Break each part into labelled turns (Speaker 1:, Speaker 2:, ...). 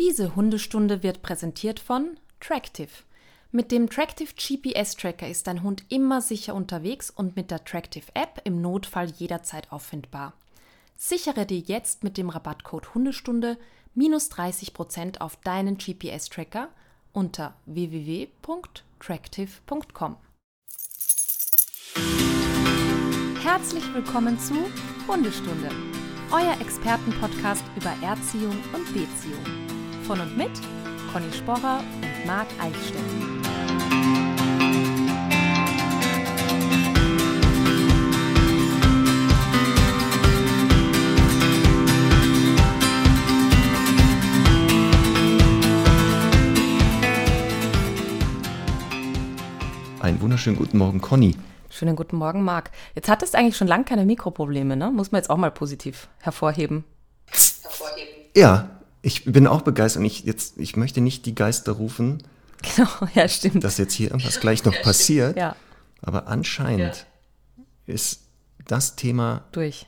Speaker 1: Diese Hundestunde wird präsentiert von Tractive. Mit dem Tractive GPS Tracker ist dein Hund immer sicher unterwegs und mit der Tractive App im Notfall jederzeit auffindbar. Sichere dir jetzt mit dem Rabattcode Hundestunde minus 30% auf deinen GPS Tracker unter www.tractive.com. Herzlich willkommen zu Hundestunde, euer Expertenpodcast über Erziehung und Beziehung. Von und mit Conny Sporrer und Marc Eichstätt.
Speaker 2: Einen wunderschönen guten Morgen, Conny.
Speaker 1: Schönen guten Morgen, Marc. Jetzt hattest du eigentlich schon lange keine Mikroprobleme, ne? Muss man jetzt auch mal positiv hervorheben.
Speaker 2: Ja, ich bin auch begeistert und ich, jetzt, ich möchte nicht die Geister rufen,
Speaker 1: Genau, ja, stimmt.
Speaker 2: dass jetzt hier irgendwas gleich noch passiert.
Speaker 1: Ja,
Speaker 2: Aber anscheinend ist das Thema
Speaker 1: durch.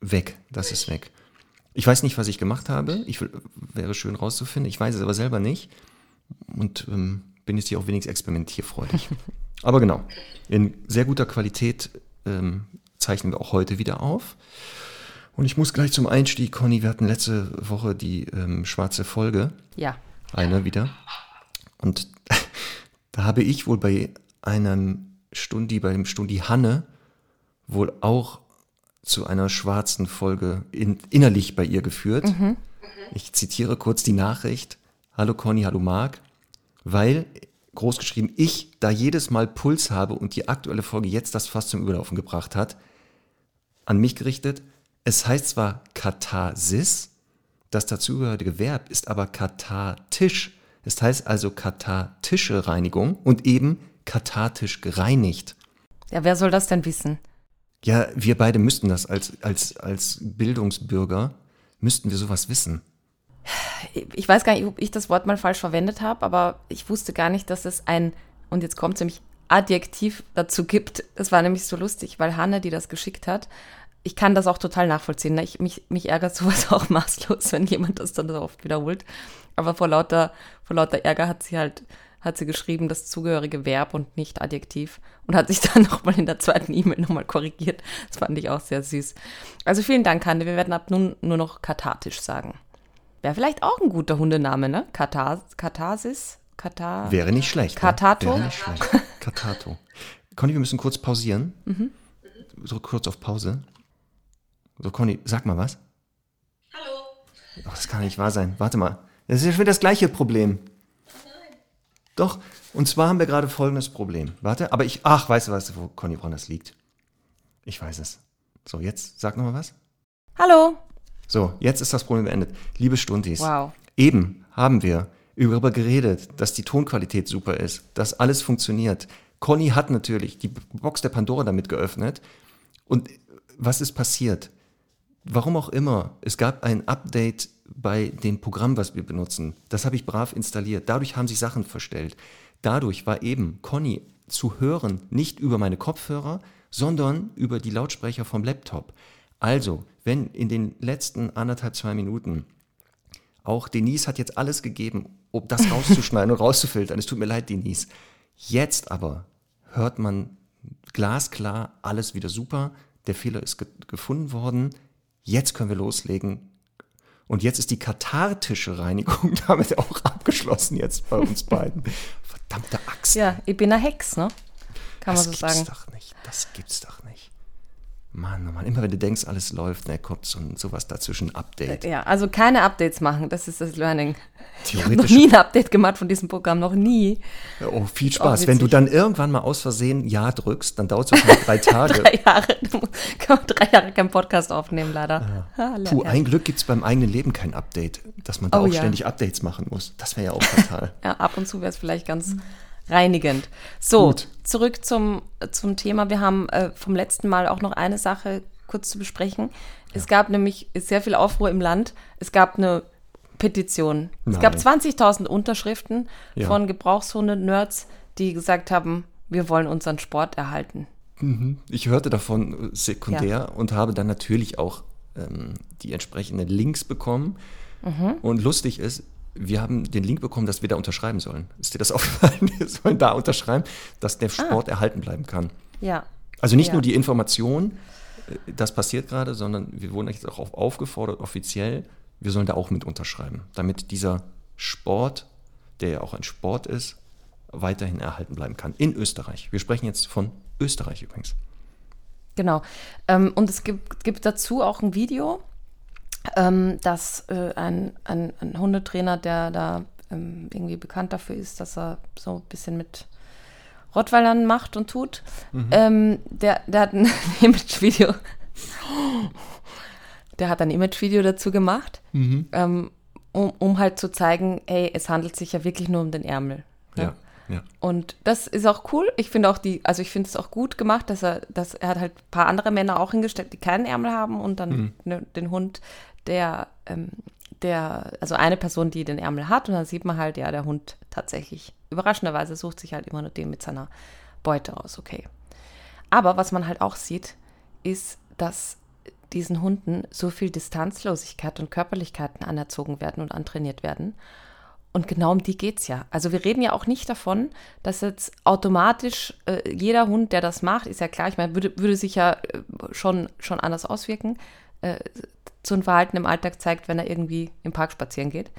Speaker 2: weg. Das ist weg. Ich weiß nicht, was ich gemacht habe. Ich wäre schön rauszufinden. Ich weiß es aber selber nicht. Und ähm, bin jetzt hier auch wenigstens experimentierfreudig. aber genau, in sehr guter Qualität ähm, zeichnen wir auch heute wieder auf. Und ich muss gleich zum Einstieg, Conny, wir hatten letzte Woche die ähm, schwarze Folge.
Speaker 1: Ja.
Speaker 2: Eine wieder. Und da habe ich wohl bei einem Stundi, bei dem Stundi Hanne, wohl auch zu einer schwarzen Folge in, innerlich bei ihr geführt. Ich zitiere kurz die Nachricht. Hallo Conny, hallo Marc. Weil, großgeschrieben, ich da jedes Mal Puls habe und die aktuelle Folge jetzt das Fass zum Überlaufen gebracht hat, an mich gerichtet. Es heißt zwar Katharsis, das dazugehörige Verb ist aber kathartisch. Es heißt also kathartische Reinigung und eben kathartisch gereinigt.
Speaker 1: Ja, wer soll das denn wissen?
Speaker 2: Ja, wir beide müssten das als, als, als Bildungsbürger, müssten wir sowas wissen.
Speaker 1: Ich weiß gar nicht, ob ich das Wort mal falsch verwendet habe, aber ich wusste gar nicht, dass es ein, und jetzt kommt nämlich Adjektiv dazu gibt. Das war nämlich so lustig, weil Hanne, die das geschickt hat, ich kann das auch total nachvollziehen. Ne? Ich, mich, mich ärgert sowas auch maßlos, wenn jemand das dann so oft wiederholt. Aber vor lauter, vor lauter Ärger hat sie halt, hat sie geschrieben, das zugehörige Verb und nicht Adjektiv und hat sich dann nochmal in der zweiten E-Mail nochmal korrigiert. Das fand ich auch sehr süß. Also vielen Dank, Hanne. Wir werden ab nun nur noch kathartisch sagen. Wäre vielleicht auch ein guter Hundename, ne? Katar Katharsis? Katar
Speaker 2: Wäre nicht schlecht. ne?
Speaker 1: Katato?
Speaker 2: Wäre nicht schlecht. Katato. Conny, wir müssen kurz pausieren. So kurz auf Pause. So, Conny, sag mal was.
Speaker 3: Hallo.
Speaker 2: Ach, das kann nicht wahr sein. Warte mal. Das ist ja schon wieder das gleiche Problem. Doch, und zwar haben wir gerade folgendes Problem. Warte, aber ich, ach, weißt du was, wo Conny Braun das liegt? Ich weiß es. So, jetzt sag nochmal was.
Speaker 1: Hallo.
Speaker 2: So, jetzt ist das Problem beendet. Liebe Stundis,
Speaker 1: Wow.
Speaker 2: eben haben wir darüber geredet, dass die Tonqualität super ist, dass alles funktioniert. Conny hat natürlich die Box der Pandora damit geöffnet. Und was ist passiert? Warum auch immer, es gab ein Update bei dem Programm, was wir benutzen. Das habe ich brav installiert. Dadurch haben sich Sachen verstellt. Dadurch war eben Conny zu hören, nicht über meine Kopfhörer, sondern über die Lautsprecher vom Laptop. Also, wenn in den letzten anderthalb, zwei Minuten auch Denise hat jetzt alles gegeben, um das rauszuschneiden und rauszufiltern. Es tut mir leid, Denise. Jetzt aber hört man glasklar alles wieder super. Der Fehler ist ge gefunden worden. Jetzt können wir loslegen. Und jetzt ist die kathartische Reinigung damit auch abgeschlossen jetzt bei uns beiden. Verdammte Axt.
Speaker 1: Ja, ich bin eine Hex, ne? Kann
Speaker 2: das
Speaker 1: man so
Speaker 2: gibt's
Speaker 1: sagen.
Speaker 2: doch nicht. Das gibt's doch nicht. Mann, oh Mann, immer wenn du denkst, alles läuft, ne, kommt so ein, sowas dazwischen, Update.
Speaker 1: Ja, also keine Updates machen, das ist das Learning. Ich habe noch nie ein Update gemacht von diesem Programm, noch nie.
Speaker 2: Oh, viel
Speaker 1: auch
Speaker 2: Spaß. Wenn du dann irgendwann mal aus Versehen Ja drückst, dann dauert es wahrscheinlich drei Tage.
Speaker 1: Drei Jahre, kann man drei Jahre keinen Podcast aufnehmen, leider. Ah,
Speaker 2: Puh, ein Glück gibt es beim eigenen Leben kein Update, dass man da
Speaker 1: Oh
Speaker 2: auch
Speaker 1: ja.
Speaker 2: ständig Updates machen muss. Das wäre ja auch fatal.
Speaker 1: Ja, ab und zu wäre es vielleicht ganz reinigend. So,
Speaker 2: Gut.
Speaker 1: zurück zum, zum Thema. Wir haben äh, vom letzten Mal auch noch eine Sache kurz zu besprechen. Es gab nämlich sehr viel Aufruhr im Land. Es gab eine Petition. Es gab
Speaker 2: Nein.
Speaker 1: 20.000 Unterschriften
Speaker 2: Ja.
Speaker 1: von Gebrauchshunde-Nerds, die gesagt haben, wir wollen unseren Sport erhalten.
Speaker 2: Ich hörte davon äh, sekundär und habe dann natürlich auch ähm, die entsprechenden Links bekommen.
Speaker 1: Mhm.
Speaker 2: Und lustig ist, wir haben den Link bekommen, dass wir da unterschreiben sollen. Ist dir das aufgefallen? Wir sollen da unterschreiben, dass der Sport ah. erhalten bleiben kann.
Speaker 1: Ja.
Speaker 2: Also nicht
Speaker 1: ja.
Speaker 2: nur die Information, äh, das passiert gerade, sondern wir wurden jetzt auch aufgefordert, offiziell, wir sollen da auch mit unterschreiben, damit dieser Sport, der ja auch ein Sport ist, weiterhin erhalten bleiben kann. In Österreich. Wir sprechen jetzt von Österreich übrigens.
Speaker 1: Genau. Ähm, und es gibt, gibt dazu auch ein Video, ähm, dass äh, ein, ein, ein, Hundetrainer, der da ähm, irgendwie bekannt dafür ist, dass er so ein bisschen mit Rottweilern macht und tut, mhm. ähm, der, der hat ein Imagevideo. Der hat ein Imagevideo dazu gemacht, mhm. ähm, um, um halt zu zeigen, hey, es handelt sich ja wirklich nur um den Ärmel.
Speaker 2: Ne? Ja. Ja.
Speaker 1: Und das ist auch cool. Ich finde auch die, also ich finde es auch gut gemacht, dass er, dass er hat halt ein paar andere Männer auch hingestellt, die keinen Ärmel haben und dann mhm. ne, den Hund, der, ähm, der, also eine Person, die den Ärmel hat und dann sieht man halt, ja, der Hund tatsächlich überraschenderweise sucht sich halt immer nur den mit seiner Beute aus, okay. Aber was man halt auch sieht, ist, dass diesen Hunden so viel Distanzlosigkeit und Körperlichkeiten anerzogen werden und antrainiert werden. Und genau um die geht es ja. Also wir reden ja auch nicht davon, dass jetzt automatisch äh, jeder Hund, der das macht, ist ja klar, ich meine, würde, würde sich ja äh, schon, schon anders auswirken, äh, so ein Verhalten im Alltag zeigt, wenn er irgendwie im Park spazieren geht.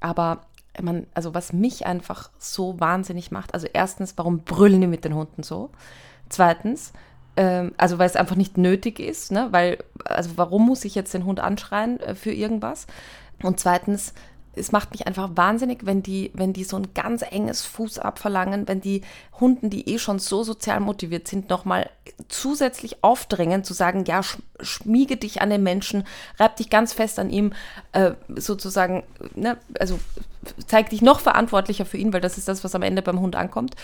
Speaker 1: Aber man, also was mich einfach so wahnsinnig macht, also erstens, warum brüllen die mit den Hunden so? Zweitens, ähm, also weil es einfach nicht nötig ist, ne? Weil, also warum muss ich jetzt den Hund anschreien äh, für irgendwas? Und zweitens, es macht mich einfach wahnsinnig, wenn die, wenn die so ein ganz enges Fuß abverlangen, wenn die Hunden, die eh schon so sozial motiviert sind, nochmal zusätzlich aufdrängen, zu sagen, ja, schmiege dich an den Menschen, reib dich ganz fest an ihm, äh, sozusagen, ne, also zeig dich noch verantwortlicher für ihn, weil das ist das, was am Ende beim Hund ankommt.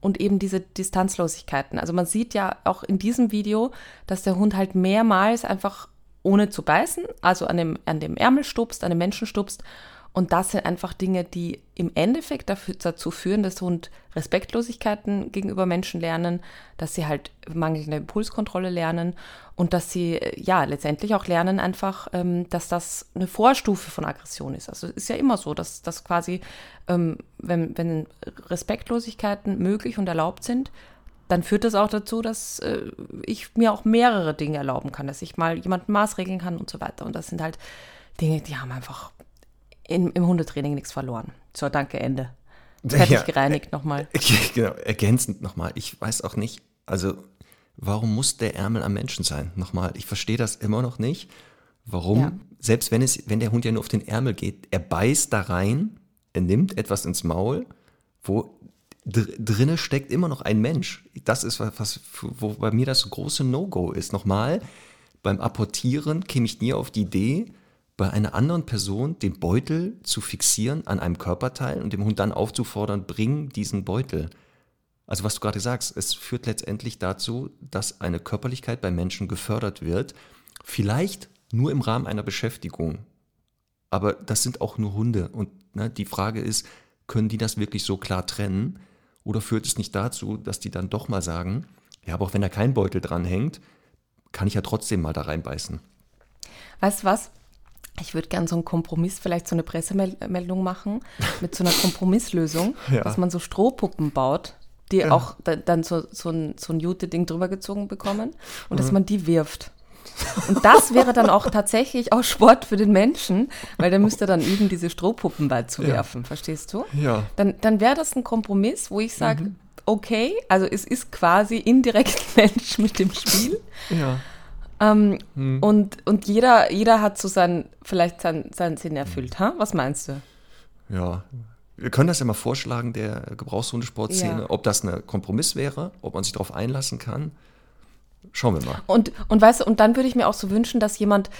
Speaker 1: Und eben diese Distanzlosigkeiten. Also man sieht ja auch in diesem Video, dass der Hund halt mehrmals einfach ohne zu beißen, also an dem, an dem Ärmel stupst, an dem Menschen stupst und das sind einfach Dinge, die im Endeffekt dafür, dazu führen, dass Hund Respektlosigkeiten gegenüber Menschen lernen, dass sie halt mangelnde Impulskontrolle lernen und dass sie ja letztendlich auch lernen einfach, ähm, dass das eine Vorstufe von Aggression ist. Also es ist ja immer so, dass, dass quasi, ähm, wenn, wenn Respektlosigkeiten möglich und erlaubt sind, dann führt das auch dazu, dass äh, ich mir auch mehrere Dinge erlauben kann, dass ich mal jemanden maßregeln kann und so weiter. Und das sind halt Dinge, die haben einfach in, im Hundetraining nichts verloren. So, danke, Ende. Fertig ja, gereinigt nochmal.
Speaker 2: Genau, ergänzend nochmal. Ich weiß auch nicht, also warum muss der Ärmel am Menschen sein? Nochmal, ich verstehe das immer noch nicht. Warum, ja. selbst wenn, es, wenn der Hund ja nur auf den Ärmel geht, er beißt da rein, er nimmt etwas ins Maul, wo dr drinne steckt immer noch ein Mensch. Das ist was, was wo bei mir das große No-Go ist. Nochmal, beim Apportieren käme ich nie auf die Idee, bei einer anderen Person den Beutel zu fixieren an einem Körperteil und dem Hund dann aufzufordern, bring diesen Beutel. Also was du gerade sagst, es führt letztendlich dazu, dass eine Körperlichkeit bei Menschen gefördert wird, vielleicht nur im Rahmen einer Beschäftigung. Aber das sind auch nur Hunde und ne, die Frage ist, können die das wirklich so klar trennen? Oder führt es nicht dazu, dass die dann doch mal sagen, ja, aber auch wenn da kein Beutel dran hängt, kann ich ja trotzdem mal da reinbeißen.
Speaker 1: Weißt du was? Ich würde gerne so einen Kompromiss, vielleicht so eine Pressemeldung machen mit so einer Kompromisslösung, ja. dass man so Strohpuppen baut, die ja. auch dann so, so ein, so ein Jute-Ding drüber gezogen bekommen und mhm. dass man die wirft. Und das wäre dann auch tatsächlich auch Sport für den Menschen, weil der müsste dann üben, diese Strohpuppen beizuwerfen, ja. verstehst du?
Speaker 2: Ja.
Speaker 1: Dann, dann wäre das ein Kompromiss, wo ich sage, mhm. okay, also es ist quasi indirekt Mensch mit dem Spiel.
Speaker 2: Ja.
Speaker 1: Ähm, hm. und, und jeder, jeder hat so sein, vielleicht seinen, seinen Sinn erfüllt. Ha? Was meinst du?
Speaker 2: Ja, wir können das ja mal vorschlagen, der Gebrauchshundesportszene, ja. ob das ein Kompromiss wäre, ob man sich darauf einlassen kann. Schauen wir mal.
Speaker 1: Und, und weißt du, und dann würde ich mir auch so wünschen, dass jemand,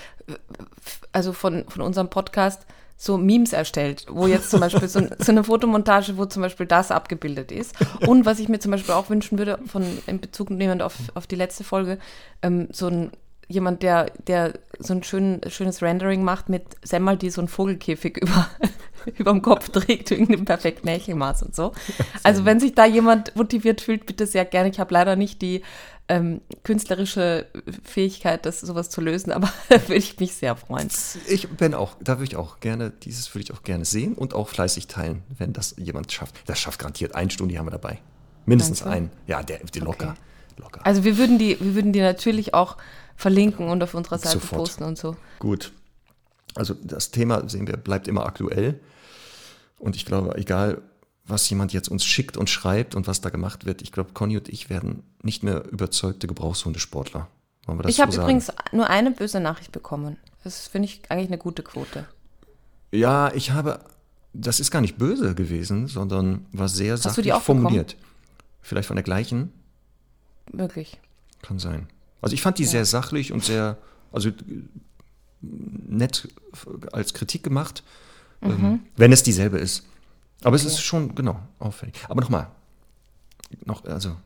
Speaker 1: also von, von unserem Podcast, so Memes erstellt, wo jetzt zum Beispiel so, so, eine Fotomontage, wo zum Beispiel das abgebildet ist. Und was ich mir zum Beispiel auch wünschen würde, von in Bezug nehmend auf, auf die letzte Folge, ähm, so ein jemand, der, der so ein schön, schönes Rendering macht mit Semmel, die so einen Vogelkäfig über, über dem Kopf trägt, wegen dem perfekten Nächelmaß und so. Also wenn sich da jemand motiviert fühlt, bitte sehr gerne. Ich habe leider nicht die ähm, künstlerische Fähigkeit, das sowas zu lösen, aber würde ich mich sehr freuen.
Speaker 2: Ich bin auch, da würde ich auch gerne, dieses würde ich auch gerne sehen und auch fleißig teilen, wenn das jemand schafft. Das schafft garantiert eine Stunde, die haben wir dabei. Mindestens ein. Ja, der, der locker. Okay. locker.
Speaker 1: Also wir würden die, wir würden die natürlich auch verlinken und auf unserer Seite Sofort. posten und so.
Speaker 2: Gut. Also das Thema, sehen wir, bleibt immer aktuell. Und ich glaube, egal was jemand jetzt uns schickt und schreibt und was da gemacht wird, ich glaube, Conny und ich werden nicht mehr überzeugte Gebrauchshundesportler.
Speaker 1: ich habe übrigens nur eine böse Nachricht bekommen. Das finde ich eigentlich eine gute Quote.
Speaker 2: Ja, ich habe, das ist gar nicht böse gewesen, sondern war sehr Hast sachlich formuliert. Vielleicht von der gleichen?
Speaker 1: Möglich.
Speaker 2: Kann sein. Also ich fand die ja. sehr sachlich und sehr, also nett als Kritik gemacht, mhm. ähm, wenn es dieselbe ist. Aber okay. es ist schon, genau, auffällig. Aber nochmal, noch, also,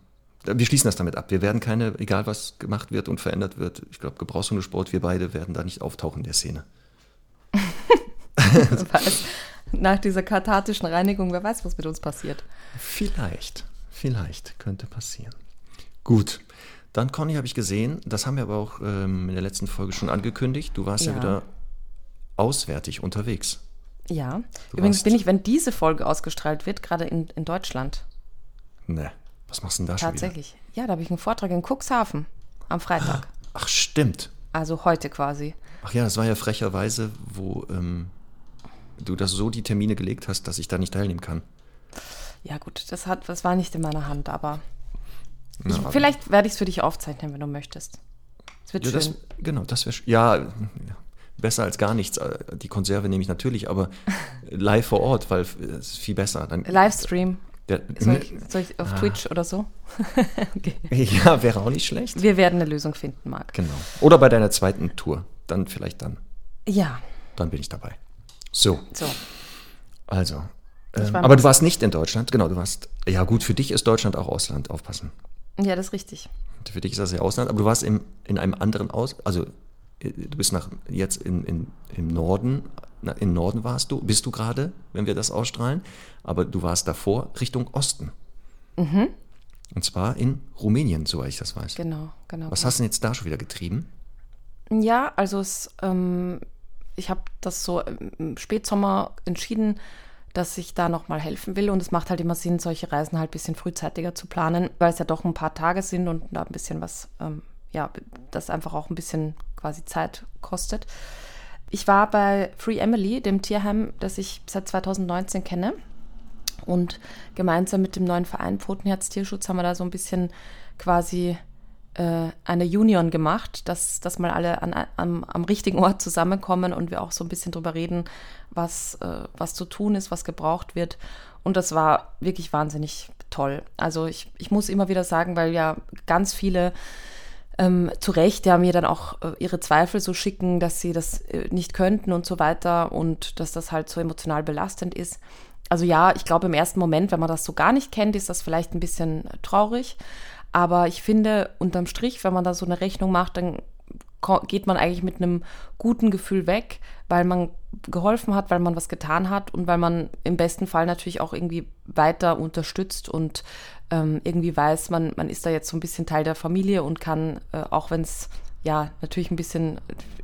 Speaker 2: wir schließen das damit ab. Wir werden keine, egal was gemacht wird und verändert wird, ich glaube, Gebrauchshundesport, wir beide werden da nicht auftauchen in der Szene.
Speaker 1: weiß, nach dieser kathartischen Reinigung, wer weiß, was mit uns passiert.
Speaker 2: Vielleicht, vielleicht könnte passieren. Gut. Dann, Conny, habe ich gesehen, das haben wir aber auch ähm, in der letzten Folge schon angekündigt, du warst ja, ja wieder auswärtig unterwegs.
Speaker 1: Ja, du übrigens bin ich, wenn diese Folge ausgestrahlt wird, gerade in, in Deutschland.
Speaker 2: Ne, was machst du denn da
Speaker 1: schon Tatsächlich. Ja, da habe ich einen Vortrag in Cuxhaven am Freitag.
Speaker 2: Ach, stimmt.
Speaker 1: Also heute quasi.
Speaker 2: Ach ja, das war ja frecherweise, wo ähm, du das so die Termine gelegt hast, dass ich da nicht teilnehmen kann.
Speaker 1: Ja gut, das, hat, das war nicht in meiner Hand, aber ich, vielleicht werde ich es für dich aufzeichnen, wenn du möchtest.
Speaker 2: Es wird ja, schön. Das, genau, das wäre ja, besser als gar nichts. Äh, die Konserve nehme ich natürlich, aber live vor Ort, weil es ist viel besser.
Speaker 1: Dann, Livestream. Der, soll, ich, soll, ich, auf ah. Twitch oder so?
Speaker 2: okay. Ja, wäre auch nicht schlecht.
Speaker 1: Wir werden eine Lösung finden, Marc.
Speaker 2: Genau. Oder bei deiner zweiten Tour. Dann vielleicht dann.
Speaker 1: Ja.
Speaker 2: Dann bin ich dabei. So. So. Also. Ähm, aber du warst nicht in Deutschland. Genau, du warst. Ja, gut, für dich ist Deutschland auch Ausland. Aufpassen.
Speaker 1: Ja, das ist richtig.
Speaker 2: Für dich ist das ja Ausland. Aber du warst im, in einem anderen Aus. Also du bist nach, jetzt in, in, im Norden, im Norden warst du, bist du gerade, wenn wir das ausstrahlen, aber du warst davor Richtung Osten. Mhm. Und zwar in Rumänien, soweit ich das weiß.
Speaker 1: Genau, genau.
Speaker 2: Was
Speaker 1: genau.
Speaker 2: hast du denn jetzt da schon wieder getrieben?
Speaker 1: Ja, also es, ähm, ich habe das so im Spätsommer entschieden, dass ich da nochmal helfen will. Und es macht halt immer Sinn, solche Reisen halt ein bisschen frühzeitiger zu planen, weil es ja doch ein paar Tage sind und da ein bisschen was ähm, ja, das einfach auch ein bisschen quasi Zeit kostet. Ich war bei Free Emily, dem Tierheim, das ich seit 2019 kenne. Und gemeinsam mit dem neuen Verein Pfotenherz Tierschutz haben wir da so ein bisschen quasi äh, eine Union gemacht, dass, dass mal alle an, am, am richtigen Ort zusammenkommen und wir auch so ein bisschen drüber reden, was, äh, was zu tun ist, was gebraucht wird. Und das war wirklich wahnsinnig toll. Also ich, ich muss immer wieder sagen, weil ja ganz viele ähm, zu Recht ja mir dann auch äh, ihre Zweifel so schicken, dass sie das äh, nicht könnten und so weiter und dass das halt so emotional belastend ist. Also ja, ich glaube im ersten Moment, wenn man das so gar nicht kennt, ist das vielleicht ein bisschen traurig. Aber ich finde, unterm Strich, wenn man da so eine Rechnung macht, dann geht man eigentlich mit einem guten Gefühl weg, weil man geholfen hat, weil man was getan hat und weil man im besten Fall natürlich auch irgendwie weiter unterstützt und ähm, irgendwie weiß, man, man ist da jetzt so ein bisschen Teil der Familie und kann, äh, auch wenn es ja natürlich ein bisschen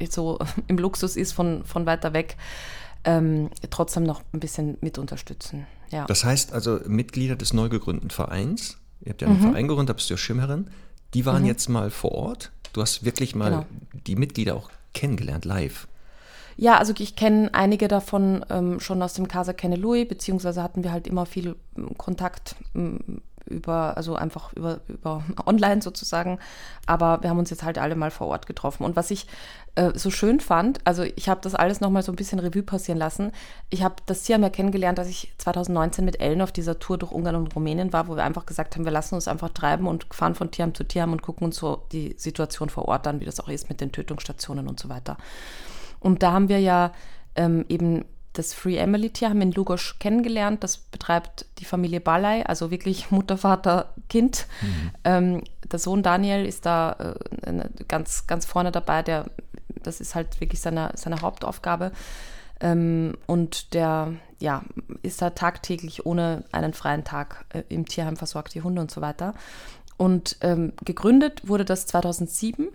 Speaker 1: so im Luxus ist von, von weiter weg, ähm, trotzdem noch ein bisschen mit unterstützen. Ja.
Speaker 2: Das heißt also, Mitglieder des neu gegründeten Vereins, ihr habt ja einen mhm. Verein gegründet, da bist du ja Schirmherrin, die waren mhm. jetzt mal vor Ort. Du hast wirklich mal genau. die Mitglieder auch kennengelernt, live.
Speaker 1: Ja, also ich kenne einige davon ähm, schon aus dem Casa Kennelui, beziehungsweise hatten wir halt immer viel ähm, Kontakt ähm, über, also einfach über, über online sozusagen. Aber wir haben uns jetzt halt alle mal vor Ort getroffen. Und was ich äh, so schön fand, also ich habe das alles nochmal so ein bisschen Revue passieren lassen. Ich habe das Tier mehr kennengelernt, dass ich 2019 mit Ellen auf dieser Tour durch Ungarn und Rumänien war, wo wir einfach gesagt haben, wir lassen uns einfach treiben und fahren von Tierheim zu Tierheim und gucken uns so die Situation vor Ort an, wie das auch ist mit den Tötungsstationen und so weiter. Und da haben wir ja ähm, eben das Free Emily Tierheim in Lugosch kennengelernt. Das betreibt die Familie Ballei, also wirklich Mutter, Vater, Kind. Mhm. Ähm, der Sohn Daniel ist da äh, ganz, ganz vorne dabei. Der, das ist halt wirklich seine, seine Hauptaufgabe. Ähm, und der ja, ist da tagtäglich ohne einen freien Tag äh, im Tierheim versorgt, die Hunde und so weiter. Und ähm, gegründet wurde das 2007.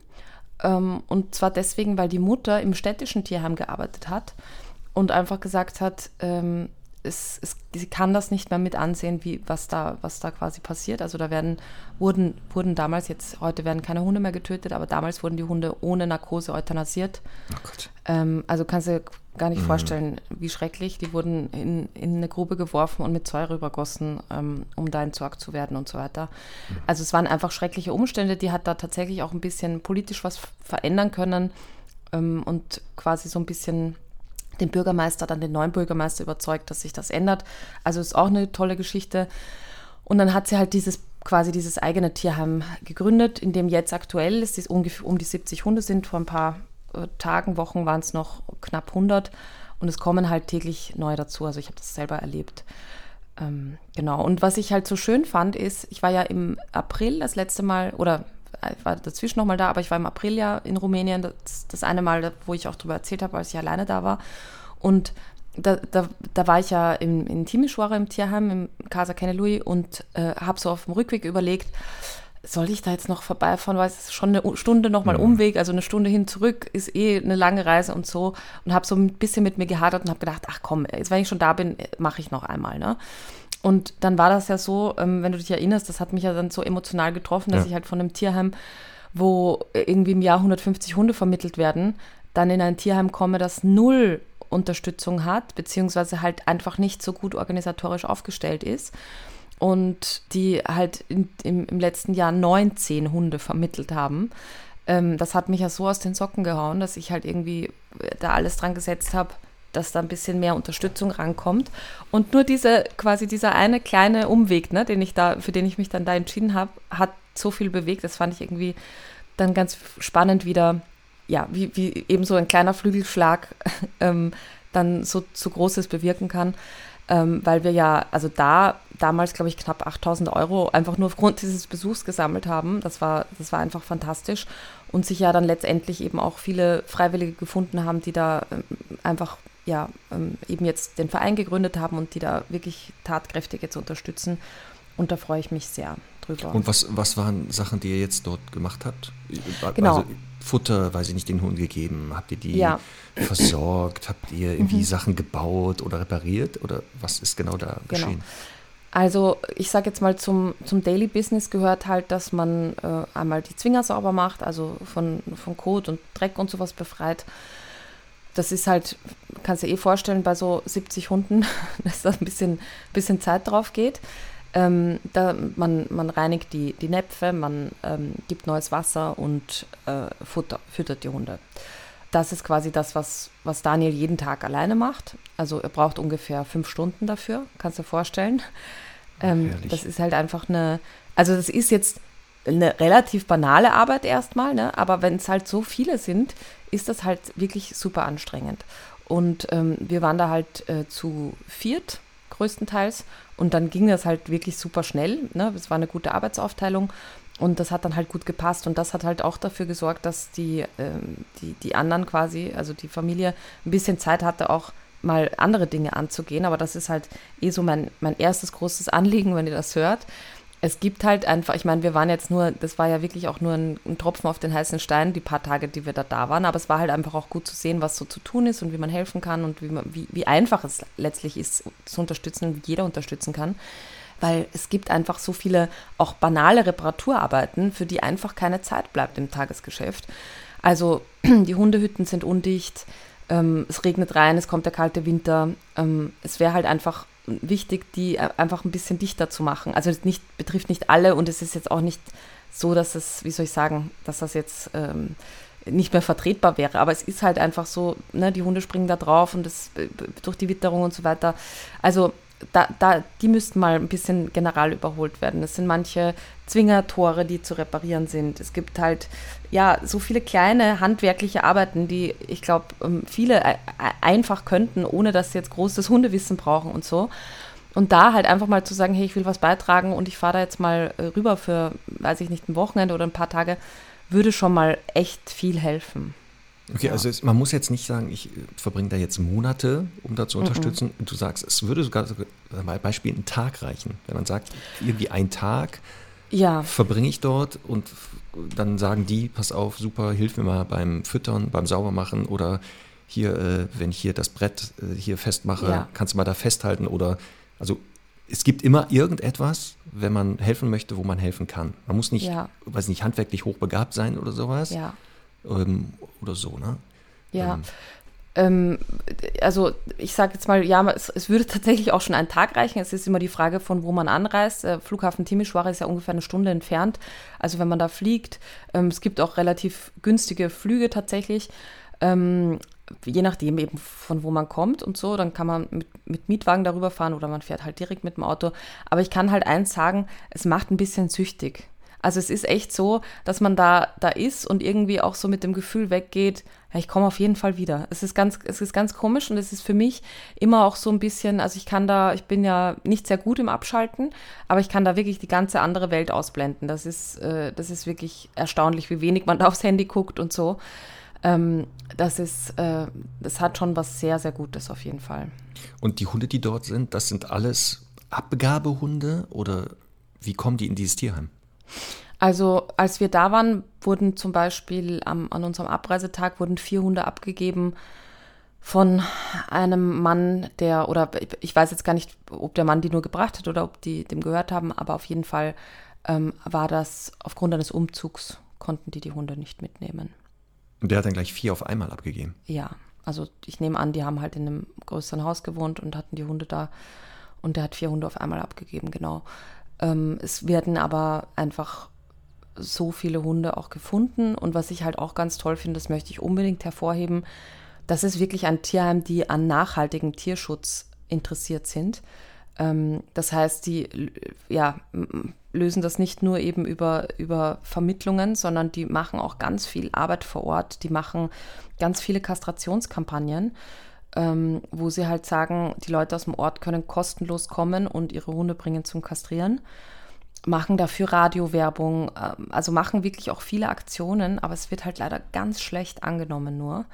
Speaker 1: Ähm, und zwar deswegen, weil die Mutter im städtischen Tierheim gearbeitet hat und einfach gesagt hat, ähm, es, es, sie kann das nicht mehr mit ansehen, wie, was, da, was da quasi passiert. Also da werden, wurden, wurden damals, jetzt heute werden keine Hunde mehr getötet, aber damals wurden die Hunde ohne Narkose euthanasiert. Oh. Ähm, also kannst du dir gar nicht mhm. vorstellen, wie schrecklich. Die wurden in, in eine Grube geworfen und mit Säure übergossen, ähm, um da entsorgt zu werden und so weiter. Mhm. Also es waren einfach schreckliche Umstände. Die hat da tatsächlich auch ein bisschen politisch was verändern können ähm, und quasi so ein bisschen den Bürgermeister, dann den neuen Bürgermeister überzeugt, dass sich das ändert. Also ist auch eine tolle Geschichte. Und dann hat sie halt dieses quasi dieses eigene Tierheim gegründet, in dem jetzt aktuell ist, es ungefähr um die 70 Hunde sind. Vor ein paar äh, Tagen, Wochen waren es noch knapp 100 und es kommen halt täglich neue dazu. Also ich habe das selber erlebt. Ähm, genau. Und was ich halt so schön fand, ist, ich war ja im April das letzte Mal oder ich war dazwischen nochmal da, aber ich war im April ja in Rumänien, das, das eine Mal, wo ich auch darüber erzählt habe, als ich alleine da war. Und da, da, da war ich ja im, in Timișoara im Tierheim, im Casa Kenelui und äh, habe so auf dem Rückweg überlegt, soll ich da jetzt noch vorbeifahren, weil es ist schon eine Stunde nochmal mhm. Umweg, also eine Stunde hin zurück ist eh eine lange Reise und so und habe so ein bisschen mit mir gehadert und habe gedacht, ach komm, jetzt wenn ich schon da bin, mache ich noch einmal, ne? Und dann war das ja so, ähm, wenn du dich erinnerst, das hat mich ja dann so emotional getroffen, dass ja. ich halt von einem Tierheim, wo irgendwie im Jahr 150 Hunde vermittelt werden, dann in ein Tierheim komme, das null Unterstützung hat, beziehungsweise halt einfach nicht so gut organisatorisch aufgestellt ist. Und die halt in, im, im, letzten Jahr 19 Hunde vermittelt haben. Ähm, das hat mich ja so aus den Socken gehauen, dass ich halt irgendwie da alles dran gesetzt habe, dass da ein bisschen mehr Unterstützung rankommt. Und nur diese, quasi dieser eine kleine Umweg, ne, den ich da, für den ich mich dann da entschieden habe, hat so viel bewegt. Das fand ich irgendwie dann ganz spannend wieder, ja, wie, wie eben so ein kleiner Flügelschlag ähm, dann so, so Großes bewirken kann. Ähm, weil wir ja, also da damals, glaube ich, knapp 8000 Euro einfach nur aufgrund dieses Besuchs gesammelt haben. Das war, das war einfach fantastisch. Und sich ja dann letztendlich eben auch viele Freiwillige gefunden haben, die da ähm, einfach ja, ähm, eben jetzt den Verein gegründet haben und die da wirklich tatkräftig jetzt unterstützen. Und da freue ich mich sehr drüber.
Speaker 2: Und was, was waren Sachen, die ihr jetzt dort gemacht habt?
Speaker 1: Genau.
Speaker 2: Also Futter, weiß ich nicht, den Hunden gegeben? Habt ihr die ja. versorgt? Habt ihr irgendwie mhm. Sachen gebaut oder repariert? Oder was ist genau da genau. geschehen?
Speaker 1: Also ich sage jetzt mal, zum, zum Daily Business gehört halt, dass man äh, einmal die Zwinger sauber macht, also von, von Kot und Dreck und sowas befreit das ist halt, kannst du dir eh vorstellen, bei so 70 Hunden, dass da ein bisschen, bisschen Zeit drauf geht. Ähm, da, man, man reinigt die, die Näpfe, man ähm, gibt neues Wasser und äh, Futter, füttert die Hunde. Das ist quasi das, was, was Daniel jeden Tag alleine macht. Also er braucht ungefähr fünf Stunden dafür, kannst du dir vorstellen. Ähm, das ist halt einfach eine, also das ist jetzt eine relativ banale Arbeit erstmal, ne? aber wenn es halt so viele sind, ist das halt wirklich super anstrengend. Und ähm, wir waren da halt äh, zu viert größtenteils und dann ging das halt wirklich super schnell. Ne? Es war eine gute Arbeitsaufteilung und das hat dann halt gut gepasst und das hat halt auch dafür gesorgt, dass die, ähm, die, die anderen quasi, also die Familie, ein bisschen Zeit hatte, auch mal andere Dinge anzugehen. Aber das ist halt eh so mein, mein erstes großes Anliegen, wenn ihr das hört es gibt halt einfach, ich meine, wir waren jetzt nur, das war ja wirklich auch nur ein, ein, Tropfen auf den heißen Stein, die paar Tage, die wir da da waren, aber es war halt einfach auch gut zu sehen, was so zu tun ist und wie man helfen kann und wie, man, wie, wie einfach es letztlich ist, zu unterstützen, wie jeder unterstützen kann. Weil es gibt einfach so viele auch banale Reparaturarbeiten, für die einfach keine Zeit bleibt im Tagesgeschäft. Also die Hundehütten sind undicht, ähm, es regnet rein, es kommt der kalte Winter. Ähm, es wäre halt einfach wichtig, die einfach ein bisschen dichter zu machen. Also es nicht, betrifft nicht alle und es ist jetzt auch nicht so, dass es, wie soll ich sagen, dass das jetzt ähm, nicht mehr vertretbar wäre. Aber es ist halt einfach so, ne, die Hunde springen da drauf und das äh, durch die Witterung und so weiter. Also da, da, die müssten mal ein bisschen general überholt werden. Es sind manche Zwingertore, die zu reparieren sind. Es gibt halt ja so viele kleine handwerkliche Arbeiten, die ich glaube ähm, viele einfach könnten, ohne dass sie jetzt großes Hundewissen brauchen und so. Und da halt einfach mal zu sagen, hey, ich will was beitragen und ich fahre da jetzt mal äh, rüber für, weiß ich nicht, ein Wochenende oder ein paar Tage, würde schon mal echt viel helfen.
Speaker 2: Okay, ja. also es, man muss jetzt nicht sagen, ich äh, verbringe da jetzt Monate, um da zu unterstützen. Mhm. Du sagst, es würde sogar, mal Beispiel, einen Tag reichen. Wenn man sagt, irgendwie einen Tag ja. verbringe ich dort und dann sagen die, pass auf, super, hilf mir mal beim Füttern, beim Saubermachen oder hier, äh, wenn ich hier das Brett äh, hier festmache, ja. kannst du mal da festhalten oder, also es gibt immer irgendetwas, wenn man helfen möchte, wo man helfen kann. Man muss nicht, ja. weiß nicht, handwerklich hochbegabt sein oder sowas. Ja ähm, oder so, ne?
Speaker 1: Ja. Ähm, also ich sage jetzt mal, ja, es, es, würde tatsächlich auch schon einen Tag reichen. Es ist immer die Frage, von wo man anreist. Der Flughafen Timișoara ist ja ungefähr eine Stunde entfernt. Also wenn man da fliegt, ähm, es gibt auch relativ günstige Flüge tatsächlich. Ähm, je nachdem eben von wo man kommt und so, dann kann man mit, mit Mietwagen darüber fahren oder man fährt halt direkt mit dem Auto. Aber ich kann halt eins sagen, es macht ein bisschen süchtig. Also es ist echt so, dass man da, da ist und irgendwie auch so mit dem Gefühl weggeht, ja, ich komme auf jeden Fall wieder. Es ist ganz, es ist ganz komisch und es ist für mich immer auch so ein bisschen, also ich kann da, ich bin ja nicht sehr gut im Abschalten, aber ich kann da wirklich die ganze andere Welt ausblenden. Das ist, äh, das ist wirklich erstaunlich, wie wenig man da aufs Handy guckt und so. Ähm, das ist, äh, das hat schon was sehr, sehr Gutes auf jeden Fall.
Speaker 2: Und die Hunde, die dort sind, das sind alles Abgabehunde oder wie kommen die in dieses Tierheim?
Speaker 1: Also als wir da waren, wurden zum Beispiel am, an unserem Abreisetag wurden vier Hunde abgegeben von einem Mann, der, oder ich weiß jetzt gar nicht, ob der Mann die nur gebracht hat oder ob die dem gehört haben, aber auf jeden Fall ähm, war das aufgrund eines Umzugs, konnten die die Hunde nicht mitnehmen.
Speaker 2: Und der hat dann gleich vier auf einmal abgegeben?
Speaker 1: Ja, also ich nehme an, die haben halt in einem größeren Haus gewohnt und hatten die Hunde da und der hat vier Hunde auf einmal abgegeben, genau. Ähm, es werden aber einfach so viele Hunde auch gefunden. Und was ich halt auch ganz toll finde, das möchte ich unbedingt hervorheben, das ist wirklich ein Tierheim, die an nachhaltigem Tierschutz interessiert sind. Ähm, das heißt, die ja, lösen das nicht nur eben über, über Vermittlungen, sondern die machen auch ganz viel Arbeit vor Ort. Die machen ganz viele Kastrationskampagnen ähm, wo sie halt sagen, die Leute aus dem Ort können kostenlos kommen und ihre Hunde bringen zum Kastrieren. Machen dafür Radiowerbung, ähm, also machen wirklich auch viele Aktionen, aber es wird halt leider ganz schlecht angenommen nur.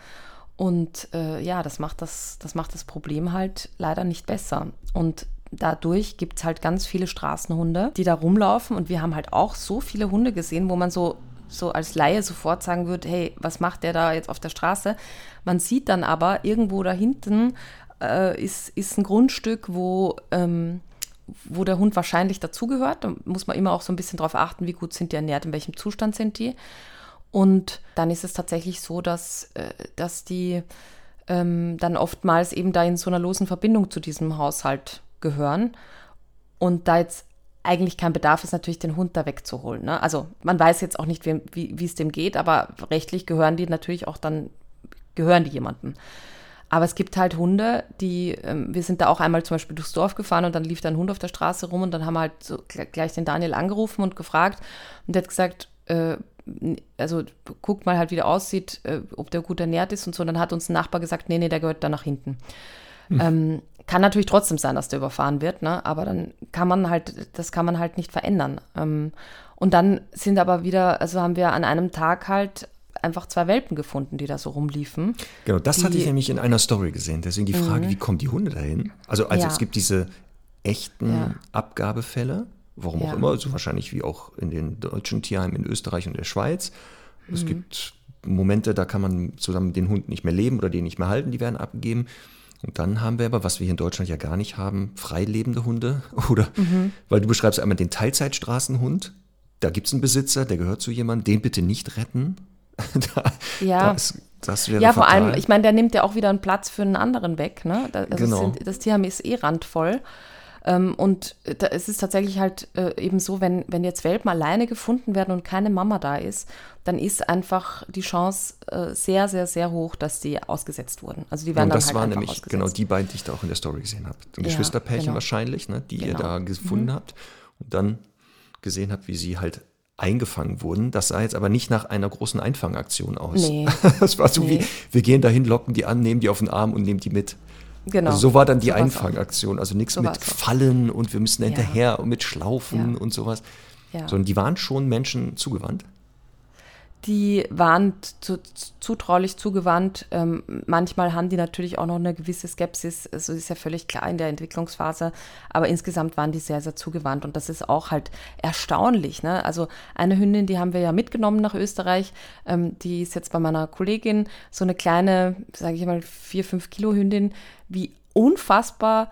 Speaker 1: Und äh, ja, das macht das, das macht das Problem halt leider nicht besser. Und dadurch gibt es halt ganz viele Straßenhunde, die da rumlaufen. Und wir haben halt auch so viele Hunde gesehen, wo man so so als Laie sofort sagen würde, hey, was macht der da jetzt auf der Straße? Man sieht dann aber, irgendwo da hinten äh, ist, ist ein Grundstück, wo, ähm, wo der Hund wahrscheinlich dazugehört. Da muss man immer auch so ein bisschen drauf achten, wie gut sind die ernährt, in welchem Zustand sind die. Und dann ist es tatsächlich so, dass, äh, dass die ähm, dann oftmals eben da in so einer losen Verbindung zu diesem Haushalt gehören. Und da jetzt eigentlich kein Bedarf ist, natürlich den Hund da wegzuholen. Ne? Also man weiß jetzt auch nicht, wie, wie es dem geht, aber rechtlich gehören die natürlich auch dann, gehören die jemandem. Aber es gibt halt Hunde, die, ähm, wir sind da auch einmal zum Beispiel durchs Dorf gefahren und dann lief da ein Hund auf der Straße rum und dann haben wir halt so gleich den Daniel angerufen und gefragt und der hat gesagt, äh, also guckt mal halt, wie der aussieht, äh, ob der gut ernährt ist und so. Und dann hat uns ein Nachbar gesagt, nee, nee, der gehört da nach hinten. Hm. Ähm, kann natürlich trotzdem sein, dass der überfahren wird, ne? aber dann kann man halt, das kann man halt nicht verändern. Ähm, und dann sind aber wieder, also haben wir an einem Tag halt einfach zwei Welpen gefunden, die da so rumliefen.
Speaker 2: Genau, das die, hatte ich nämlich in einer Story gesehen. Deswegen die Frage, mhm. wie kommen die Hunde dahin? Also, also ja. es gibt diese echten ja. Abgabefälle, warum ja. auch immer, also wahrscheinlich wie auch in den deutschen Tierheimen in Österreich und der Schweiz. Es mhm. gibt Momente, da kann man zusammen mit den Hunden nicht mehr leben oder den nicht mehr halten, die werden abgegeben. Und dann haben wir aber, was wir hier in Deutschland ja gar nicht haben, freilebende Hunde. Oder, mhm. weil du beschreibst einmal den Teilzeitstraßenhund. Da gibt es einen Besitzer, der gehört zu jemandem, den bitte nicht retten.
Speaker 1: da, ja. Das, das wäre Ja, vor fatal. allem, ich meine, der nimmt ja auch wieder einen Platz für einen anderen weg. Ne? Das, genau. Sind, das Tierheim ist eh randvoll. Ähm, und da, es ist tatsächlich halt äh, eben so, wenn, wenn jetzt Welpen alleine gefunden werden und keine Mama da ist, dann ist einfach die Chance äh, sehr, sehr, sehr hoch, dass die ausgesetzt wurden. Also die werden
Speaker 2: und das
Speaker 1: dann halt
Speaker 2: waren nämlich
Speaker 1: ausgesetzt.
Speaker 2: genau die beiden, die ich da auch in der Story gesehen habe. Ein
Speaker 1: Ja,
Speaker 2: Geschwisterpärchen
Speaker 1: genau.
Speaker 2: wahrscheinlich, ne, die ihr
Speaker 1: Genau.
Speaker 2: da gefunden habt und dann gesehen habt, wie sie halt eingefangen wurden. Das sah jetzt aber nicht nach einer großen Einfangaktion aus.
Speaker 1: Nee.
Speaker 2: Das war so
Speaker 1: Nee.
Speaker 2: wie, wir gehen dahin, locken die an, nehmen die auf den Arm und nehmen die mit.
Speaker 1: Genau.
Speaker 2: Also so war dann die
Speaker 1: So.
Speaker 2: Einfangaktion. Also nichts
Speaker 1: So
Speaker 2: mit
Speaker 1: auch.
Speaker 2: Fallen und wir müssen
Speaker 1: Ja.
Speaker 2: hinterher und mit Schlaufen
Speaker 1: Ja.
Speaker 2: und sowas.
Speaker 1: Ja.
Speaker 2: Sondern die waren schon Menschen zugewandt.
Speaker 1: Die waren zu, zutraulich zugewandt. Ähm, manchmal haben die natürlich auch noch eine gewisse Skepsis. Also ist ja völlig klar in der Entwicklungsphase. Aber insgesamt waren die sehr, sehr zugewandt. Und das ist auch halt erstaunlich. Ne? Also eine Hündin, die haben wir ja mitgenommen nach Österreich. Ähm, die ist jetzt bei meiner Kollegin so eine kleine, sage ich mal, vier, fünf Kilo Hündin. Wie unfassbar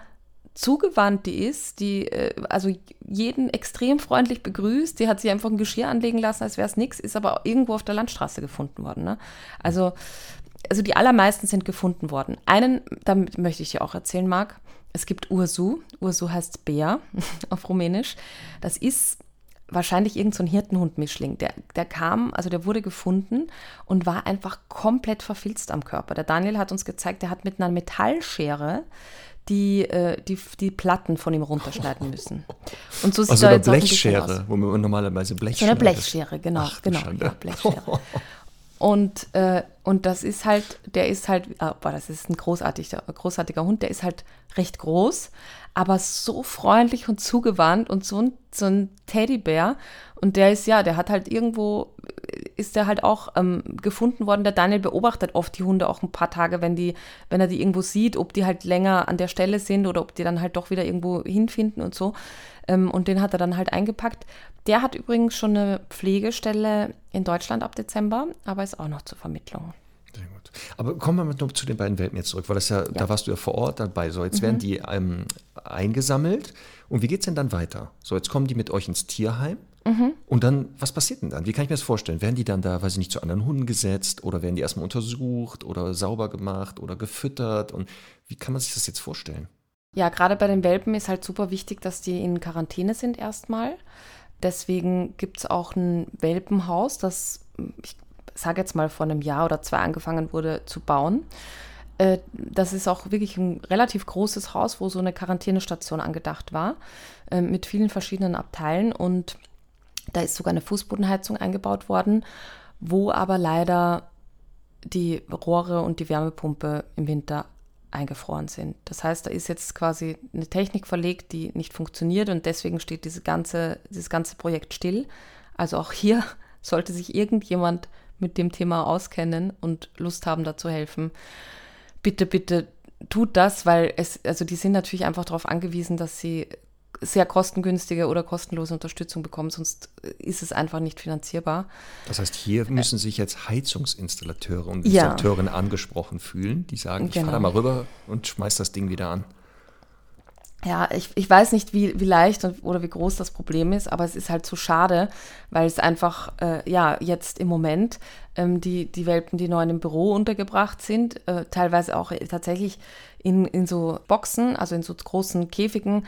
Speaker 1: zugewandt die ist, die äh, also jeden extrem freundlich begrüßt, die hat sich einfach ein Geschirr anlegen lassen, als wäre es nichts, ist aber irgendwo auf der Landstraße gefunden worden. Ne? Also, also die allermeisten sind gefunden worden. Einen, damit möchte ich dir auch erzählen, Marc, es gibt Ursu, Ursu heißt Bär auf Rumänisch. Das ist wahrscheinlich irgendein so Hirtenhund-Mischling. Der, der kam, also der wurde gefunden und war einfach komplett verfilzt am Körper. Der Daniel hat uns gezeigt, der hat mit einer Metallschere die, äh, die, die Platten von ihm runterschneiden müssen. Und so sieht
Speaker 2: Also
Speaker 1: er
Speaker 2: eine
Speaker 1: jetzt bisschen aus.
Speaker 2: Blechschere, wo man normalerweise Blech
Speaker 1: So eine. Blechschere, genau,
Speaker 2: Ach,
Speaker 1: genau, ja, Blechschere. Und, äh, und das ist halt, der ist halt, ah, boah, das ist ein großartiger, großartiger Hund, der ist halt recht groß, aber so freundlich und zugewandt und so ein, so ein Teddybär. Und der ist, ja, der hat halt irgendwo, ist der halt auch ähm, gefunden worden. Der Daniel beobachtet oft die Hunde auch ein paar Tage, wenn die, wenn er die irgendwo sieht, ob die halt länger an der Stelle sind oder ob die dann halt doch wieder irgendwo hinfinden und so. Ähm, und den hat er dann halt eingepackt. Der hat übrigens schon eine Pflegestelle in Deutschland ab Dezember, aber ist auch noch zur Vermittlung.
Speaker 2: Sehr gut. Aber kommen wir mal noch zu den beiden Welpen jetzt zurück, weil das ja, da warst du ja vor Ort dabei. So, jetzt werden
Speaker 1: Mhm.
Speaker 2: die ähm, eingesammelt. Und wie geht es denn dann weiter? So, jetzt kommen die mit euch ins Tierheim.
Speaker 1: Mhm.
Speaker 2: Und dann, was passiert denn dann? Wie kann ich mir das vorstellen? Werden die dann da, weiß ich nicht, zu anderen Hunden gesetzt oder werden die erstmal untersucht oder sauber gemacht oder gefüttert? Und wie kann man sich das jetzt vorstellen?
Speaker 1: Ja, gerade bei den Welpen ist halt super wichtig, dass die in Quarantäne sind erstmal. Deswegen gibt es auch ein Welpenhaus, das, ich sage jetzt mal, vor einem Jahr oder zwei angefangen wurde zu bauen. Äh, Das ist auch wirklich ein relativ großes Haus, wo so eine Quarantänestation angedacht war, äh, mit vielen verschiedenen Abteilen. Und da ist sogar eine Fußbodenheizung eingebaut worden, wo aber leider die Rohre und die Wärmepumpe im Winter eingefroren sind. Das heißt, da ist jetzt quasi eine Technik verlegt, die nicht funktioniert und deswegen steht diese ganze, dieses ganze Projekt still. Also auch hier sollte sich irgendjemand mit dem Thema auskennen und Lust haben, da zu helfen. Bitte, bitte tut das, weil es, also die sind natürlich einfach darauf angewiesen, dass sie sehr kostengünstige oder kostenlose Unterstützung bekommen, sonst ist es einfach nicht finanzierbar.
Speaker 2: Das heißt, hier müssen sich jetzt Heizungsinstallateure und
Speaker 1: Ja.
Speaker 2: Installateurinnen angesprochen fühlen, die sagen, ich
Speaker 1: Genau.
Speaker 2: fahre da mal rüber und schmeiß das Ding wieder an.
Speaker 1: Ja, ich, ich weiß nicht, wie, wie leicht und, oder wie groß das Problem ist, aber es ist halt zu schade, weil es einfach, äh, ja, jetzt im Moment ähm, die, die Welpen, die neu im Büro untergebracht sind, äh, teilweise auch tatsächlich in, in so Boxen, also in so großen Käfigen.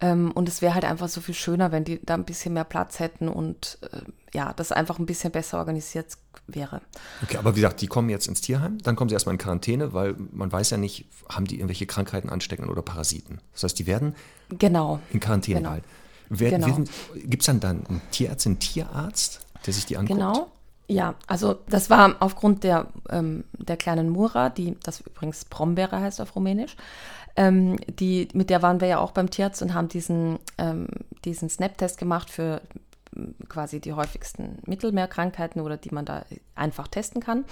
Speaker 1: Ähm, und es wäre halt einfach so viel schöner, wenn die da ein bisschen mehr Platz hätten und äh, ja, das einfach ein bisschen besser organisiert wäre.
Speaker 2: Okay, aber wie gesagt, die kommen jetzt ins Tierheim, dann kommen sie erstmal in Quarantäne, weil man weiß ja nicht, haben die irgendwelche Krankheiten anstecken oder Parasiten. Das heißt, die werden
Speaker 1: Genau.
Speaker 2: in Quarantäne
Speaker 1: Genau.
Speaker 2: gehalten. Wer,
Speaker 1: Genau.
Speaker 2: Gibt es dann, dann einen Tierärztin, einen Tierarzt, der sich die anguckt?
Speaker 1: Genau. Ja, also das war aufgrund der, ähm, der kleinen Mura, die das übrigens Brombeere heißt auf Rumänisch. Ähm, die, mit der waren wir ja auch beim Tierarzt und haben diesen, ähm, diesen Snap-Test gemacht für ähm, quasi die häufigsten Mittelmeerkrankheiten oder die man da einfach testen kann,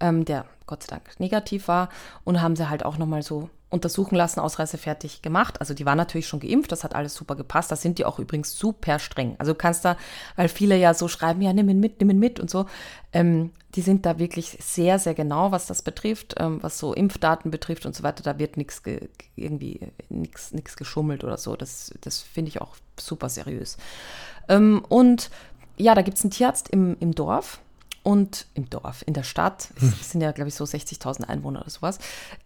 Speaker 1: ähm, der Gott sei Dank negativ war. Und haben sie halt auch nochmal so untersuchen lassen, ausreisefertig gemacht. Also die waren natürlich schon geimpft, das hat alles super gepasst. Da sind die auch übrigens super streng. Also du kannst da, weil viele ja so schreiben, ja, nimm ihn mit, nimm ihn mit und so. Ähm, die sind da wirklich sehr, sehr genau, was das betrifft, ähm, was so Impfdaten betrifft und so weiter. Da wird nichts ge irgendwie nichts nichts geschummelt oder so. Das, das finde ich auch super seriös. Ähm, und ja, da gibt es einen Tierarzt im, im Dorf und im Dorf, in der Stadt. Es sind ja, glaube ich, so 60.000 Einwohner oder sowas.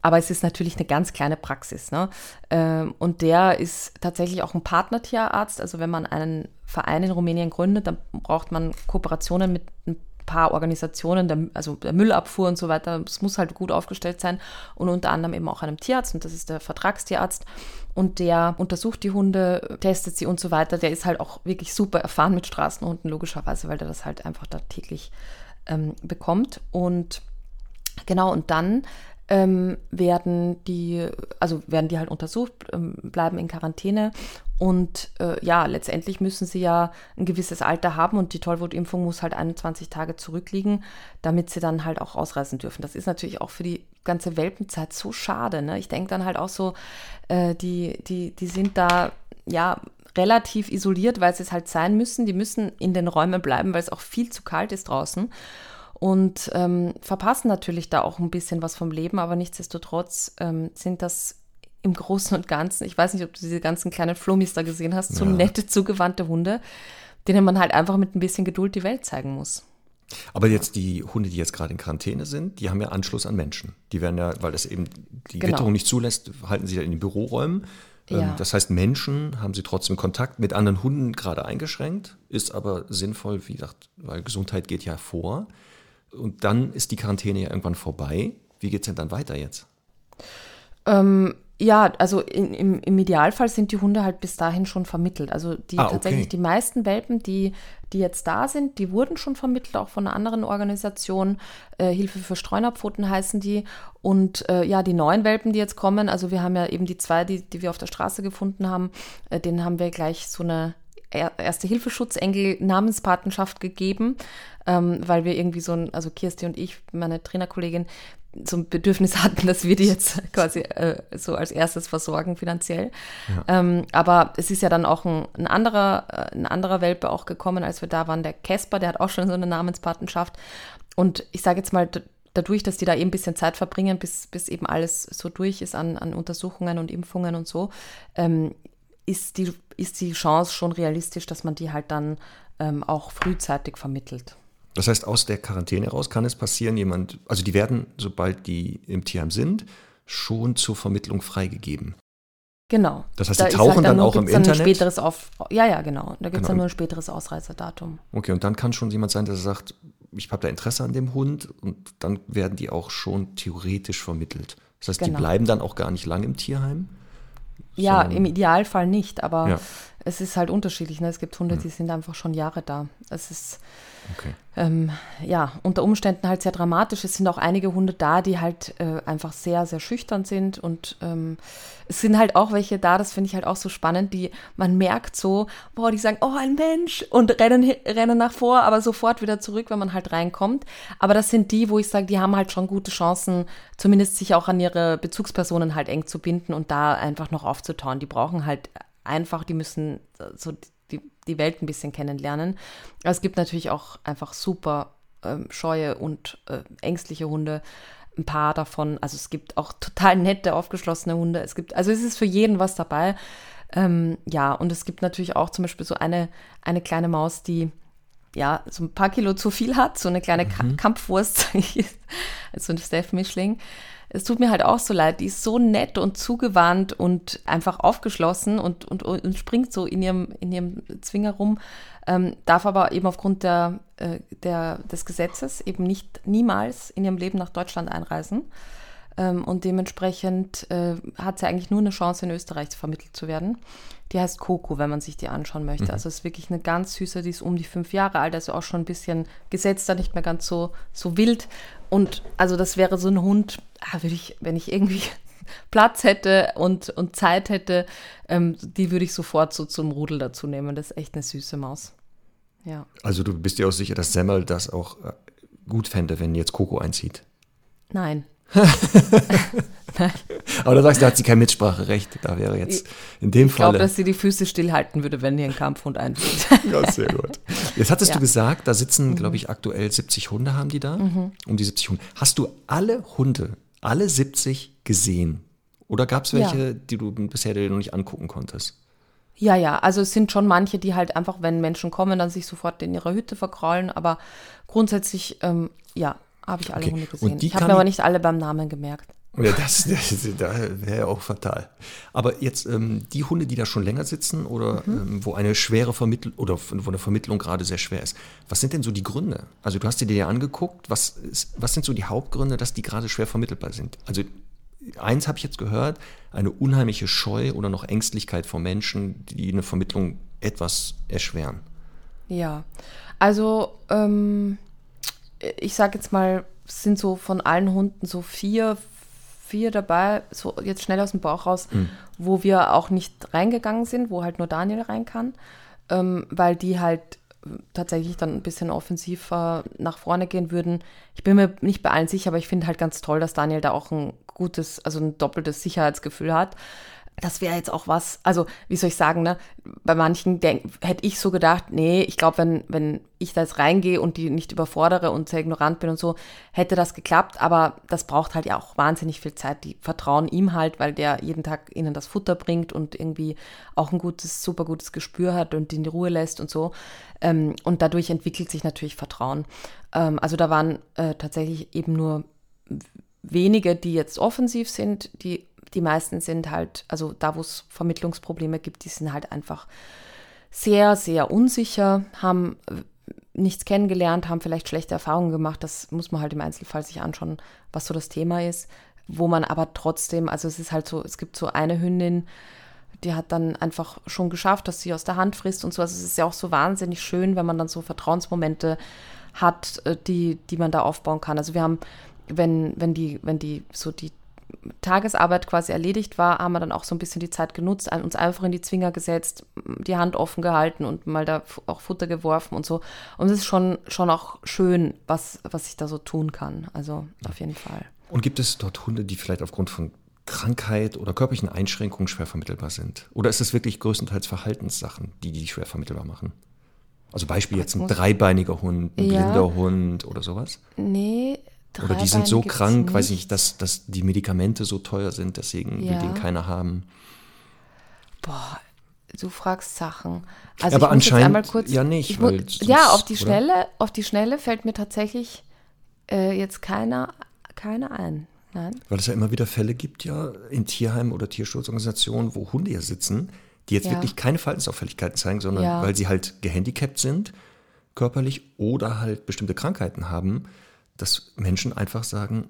Speaker 1: Aber es ist natürlich eine ganz kleine Praxis. Ne? Ähm, und der ist tatsächlich auch ein Partnertierarzt. Also wenn man einen Verein in Rumänien gründet, dann braucht man Kooperationen mit ein paar Organisationen, der, also der Müllabfuhr und so weiter. Es muss halt gut aufgestellt sein. Und unter anderem eben auch einem Tierarzt. Und das ist der Vertragstierarzt und der untersucht die Hunde, testet sie und so weiter. Der ist halt auch wirklich super erfahren mit Straßenhunden, logischerweise, weil der das halt einfach da täglich ähm, bekommt. Und genau, und dann ähm, werden die, also werden die halt untersucht, ähm, bleiben in Quarantäne und äh, ja, letztendlich müssen sie ja ein gewisses Alter haben und die Tollwutimpfung muss halt 21 Tage zurückliegen, damit sie dann halt auch ausreisen dürfen. Das ist natürlich auch für die ganze Welpenzeit so schade. Ne? Ich denke dann halt auch so, äh, die, die, die sind da ja relativ isoliert, weil sie es halt sein müssen. Die müssen in den Räumen bleiben, weil es auch viel zu kalt ist draußen. Und ähm, verpassen natürlich da auch ein bisschen was vom Leben, aber nichtsdestotrotz ähm, sind das im Großen und Ganzen, ich weiß nicht, ob du diese ganzen kleinen Flummis da gesehen hast, so ja. nette, zugewandte Hunde, denen man halt einfach mit ein bisschen Geduld die Welt zeigen muss.
Speaker 2: Aber jetzt die Hunde, die jetzt gerade in Quarantäne sind, die haben ja Anschluss an Menschen. Die werden ja, weil das eben die genau. Witterung nicht zulässt, halten sie ja in den Büroräumen. Ähm, ja. Das heißt, Menschen haben sie trotzdem Kontakt mit anderen Hunden gerade eingeschränkt, ist aber sinnvoll, wie gesagt, weil Gesundheit geht ja vor. Und dann ist die Quarantäne ja irgendwann vorbei. Wie geht es denn dann weiter jetzt?
Speaker 1: Ähm, ja, also in, im, im, Idealfall sind die Hunde halt bis dahin schon vermittelt. Also die ah, tatsächlich die meisten Welpen, die, die jetzt da sind, die wurden schon vermittelt, auch von einer anderen Organisation. Äh, Hilfe für Streunerpfoten heißen die. Und äh, ja, die neuen Welpen, die jetzt kommen, also wir haben ja eben die zwei, die, die wir auf der Straße gefunden haben, äh, denen haben wir gleich so eine erste Hilfeschutzengel Namenspatenschaft gegeben, ähm, weil wir irgendwie so ein, also Kirsti und ich, meine Trainerkollegin, so ein Bedürfnis hatten, dass wir die jetzt quasi äh, so als erstes versorgen finanziell. Ja. Ähm, aber es ist ja dann auch ein, ein, anderer, äh, ein anderer Welpe auch gekommen, als wir da waren, der Casper, der hat auch schon so eine Namenspatenschaft. Und ich sage jetzt mal, dadurch, dass die da eben ein bisschen Zeit verbringen, bis, bis eben alles so durch ist an, an Untersuchungen und Impfungen und so, ähm, ist, die, ist die Chance schon realistisch, dass man die halt dann ähm, auch frühzeitig vermittelt.
Speaker 2: Das heißt, aus der Quarantäne raus kann es passieren, jemand, also die werden, sobald die im Tierheim sind, schon zur Vermittlung freigegeben.
Speaker 1: Genau.
Speaker 2: Das heißt, die da tauchen halt dann, dann, auch im dann Internet.
Speaker 1: Ein späteres Auf, ja, ja, genau. Da gibt es genau. dann nur ein späteres Ausreisedatum.
Speaker 2: Okay, und dann kann schon jemand sein, der sagt, ich habe da Interesse an dem Hund und dann werden die auch schon theoretisch vermittelt. Das heißt, genau. die bleiben dann auch gar nicht lang im Tierheim.
Speaker 1: Ja, im Idealfall nicht, aber ja. es ist halt unterschiedlich. Ne? Es gibt Hunde, die sind einfach schon Jahre da. Es ist Ähm, ja, unter Umständen halt sehr dramatisch. Es sind auch einige Hunde da, die halt äh, einfach sehr, sehr schüchtern sind. Und ähm, es sind halt auch welche da, das finde ich halt auch so spannend, die man merkt so, boah, die sagen, oh, ein Mensch und rennen, rennen nach vor, aber sofort wieder zurück, wenn man halt reinkommt. Aber das sind die, wo ich sage, die haben halt schon gute Chancen, zumindest sich auch an ihre Bezugspersonen halt eng zu binden und da einfach noch aufzutauen. Die brauchen halt einfach, die müssen so die, Welt ein bisschen kennenlernen. Aber es gibt natürlich auch einfach super ähm, scheue und äh, ängstliche Hunde. Ein paar davon. Also es gibt auch total nette, aufgeschlossene Hunde. Es gibt, also es ist für jeden was dabei. Ähm, ja, und es gibt natürlich auch zum Beispiel so eine, eine kleine Maus, die ja so ein paar Kilo zu viel hat, so eine kleine mhm. Kampfwurst, so ein Steph-Mischling es tut mir halt auch so leid, die ist so nett und zugewandt und einfach aufgeschlossen und, und, und springt so in ihrem, in ihrem Zwinger rum, ähm, darf aber eben aufgrund der, äh, der, des Gesetzes eben nicht niemals in ihrem Leben nach Deutschland einreisen. Ähm, und dementsprechend äh, hat sie eigentlich nur eine Chance, in Österreich vermittelt zu werden. Die heißt Coco, wenn man sich die anschauen möchte. Mhm. Also ist wirklich eine ganz süße, die ist um die fünf Jahre alt, also auch schon ein bisschen gesetzter, nicht mehr ganz so, so wild. Und also das wäre so ein Hund, ah, würde ich, wenn ich irgendwie Platz hätte und, und Zeit hätte, ähm, die würde ich sofort so zum Rudel dazu nehmen. Das ist echt eine süße Maus. Ja.
Speaker 2: Also du bist dir auch sicher, dass Semmel das auch äh, gut fände, wenn jetzt Coco einzieht?
Speaker 1: Nein,
Speaker 2: Aber da sagst du, da hat sie kein Mitspracherecht. Da wäre jetzt in dem Fall. Ich
Speaker 1: glaube, dass sie die Füße stillhalten würde, wenn hier ein Kampfhund einzieht.
Speaker 2: ja, sehr gut. Jetzt hattest ja. du gesagt, da sitzen, mhm. glaube ich, aktuell 70 Hunde haben die da. Mhm. Um die 70 Hunde. Hast du alle Hunde, alle 70 gesehen? Oder gab es welche, ja. die du bisher dir noch nicht angucken konntest?
Speaker 1: Ja, ja, also es sind schon manche, die halt einfach, wenn Menschen kommen, dann sich sofort in ihrer Hütte verkraulen, aber grundsätzlich, ähm, ja, habe ich alle
Speaker 2: Okay.
Speaker 1: Hunde
Speaker 2: Und
Speaker 1: gesehen. Ich habe mir aber
Speaker 2: ich-
Speaker 1: nicht alle beim Namen gemerkt.
Speaker 2: Ja, das, das, das wäre ja auch fatal. Aber jetzt ähm, die Hunde, die da schon länger sitzen oder
Speaker 1: Mhm.
Speaker 2: ähm, wo eine schwere Vermittlung oder wo eine Vermittlung gerade sehr schwer ist, was sind denn so die Gründe? Also du hast dir die ja angeguckt, was, ist, was sind so die Hauptgründe, dass die gerade schwer vermittelbar sind? Also eins habe ich jetzt gehört, eine unheimliche Scheu oder noch Ängstlichkeit vor Menschen, die eine Vermittlung etwas erschweren.
Speaker 1: Ja, also ähm, ich sage jetzt mal, es sind so von allen Hunden so vier, vier dabei, so jetzt schnell aus dem Bauch raus, wo wir auch nicht reingegangen sind, wo halt nur Daniel rein kann, ähm, weil die halt äh, tatsächlich dann ein bisschen offensiver nach vorne gehen würden. Ich bin mir nicht bei allen sicher, aber ich finde halt ganz toll, dass Daniel da auch ein gutes, also ein doppeltes Sicherheitsgefühl hat. Das wäre jetzt auch was, also wie soll ich sagen, ne? Bei manchen denk, hätte ich so gedacht, nee, ich glaube, wenn, wenn ich da jetzt reingehe und die nicht überfordere und sehr ignorant bin und so, hätte das geklappt, aber das braucht halt ja auch wahnsinnig viel Zeit. Die vertrauen ihm halt, weil der jeden Tag ihnen das Futter bringt und irgendwie auch ein gutes, super gutes Gespür hat und in die Ruhe lässt und so. Ähm, und dadurch entwickelt sich natürlich Vertrauen. Ähm, also da waren äh, tatsächlich eben nur wenige, die jetzt offensiv sind, die, die meisten sind halt, also da, wo es Vermittlungsprobleme gibt, die sind halt einfach sehr, sehr unsicher, haben äh, nichts kennengelernt, haben vielleicht schlechte Erfahrungen gemacht. Das muss man halt im Einzelfall sich anschauen, was so das Thema ist. Wo man aber trotzdem, also es ist halt so, es gibt so eine Hündin, die hat dann einfach schon geschafft, dass sie aus der Hand frisst und so. Also es ist ja auch so wahnsinnig schön, wenn man dann so Vertrauensmomente hat, äh, die, die man da aufbauen kann. Also wir haben, wenn, wenn die, wenn die so die Tagesarbeit quasi erledigt war, haben wir dann auch so ein bisschen die Zeit genutzt, uns einfach in die Zwinger gesetzt, die Hand offen gehalten und mal da auch Futter geworfen und so. Und es ist schon, schon auch schön, was, was ich da so tun kann. Also auf jeden Fall.
Speaker 2: Und gibt es dort Hunde, die vielleicht aufgrund von Krankheit oder körperlichen Einschränkungen schwer vermittelbar sind? Oder ist es wirklich größtenteils Verhaltenssachen, die die schwer vermittelbar machen? Also Beispiel jetzt ein dreibeiniger Hund, ein
Speaker 1: Ja.
Speaker 2: blinder Hund oder sowas?
Speaker 1: Nee,
Speaker 2: Oder die sind so krank, weiß ich nicht, dass, dass die Medikamente so teuer sind, deswegen will
Speaker 1: Ja.
Speaker 2: den keiner haben.
Speaker 1: Boah, du fragst Sachen. Also
Speaker 2: Aber
Speaker 1: muss
Speaker 2: anscheinend
Speaker 1: einmal kurz,
Speaker 2: ja nicht,
Speaker 1: Ich mu-
Speaker 2: weil sonst-
Speaker 1: ja, auf die
Speaker 2: oder?
Speaker 1: Schnelle, auf die Schnelle fällt mir tatsächlich äh, jetzt keiner, keiner ein. Nein.
Speaker 2: Weil es ja immer wieder Fälle gibt, ja, in Tierheimen oder Tierschutzorganisationen, wo Hunde ja sitzen, die jetzt
Speaker 1: Ja.
Speaker 2: wirklich keine Verhaltensauffälligkeiten zeigen, sondern
Speaker 1: Ja.
Speaker 2: weil sie halt gehandicapt sind, körperlich oder halt bestimmte Krankheiten haben, dass Menschen einfach sagen,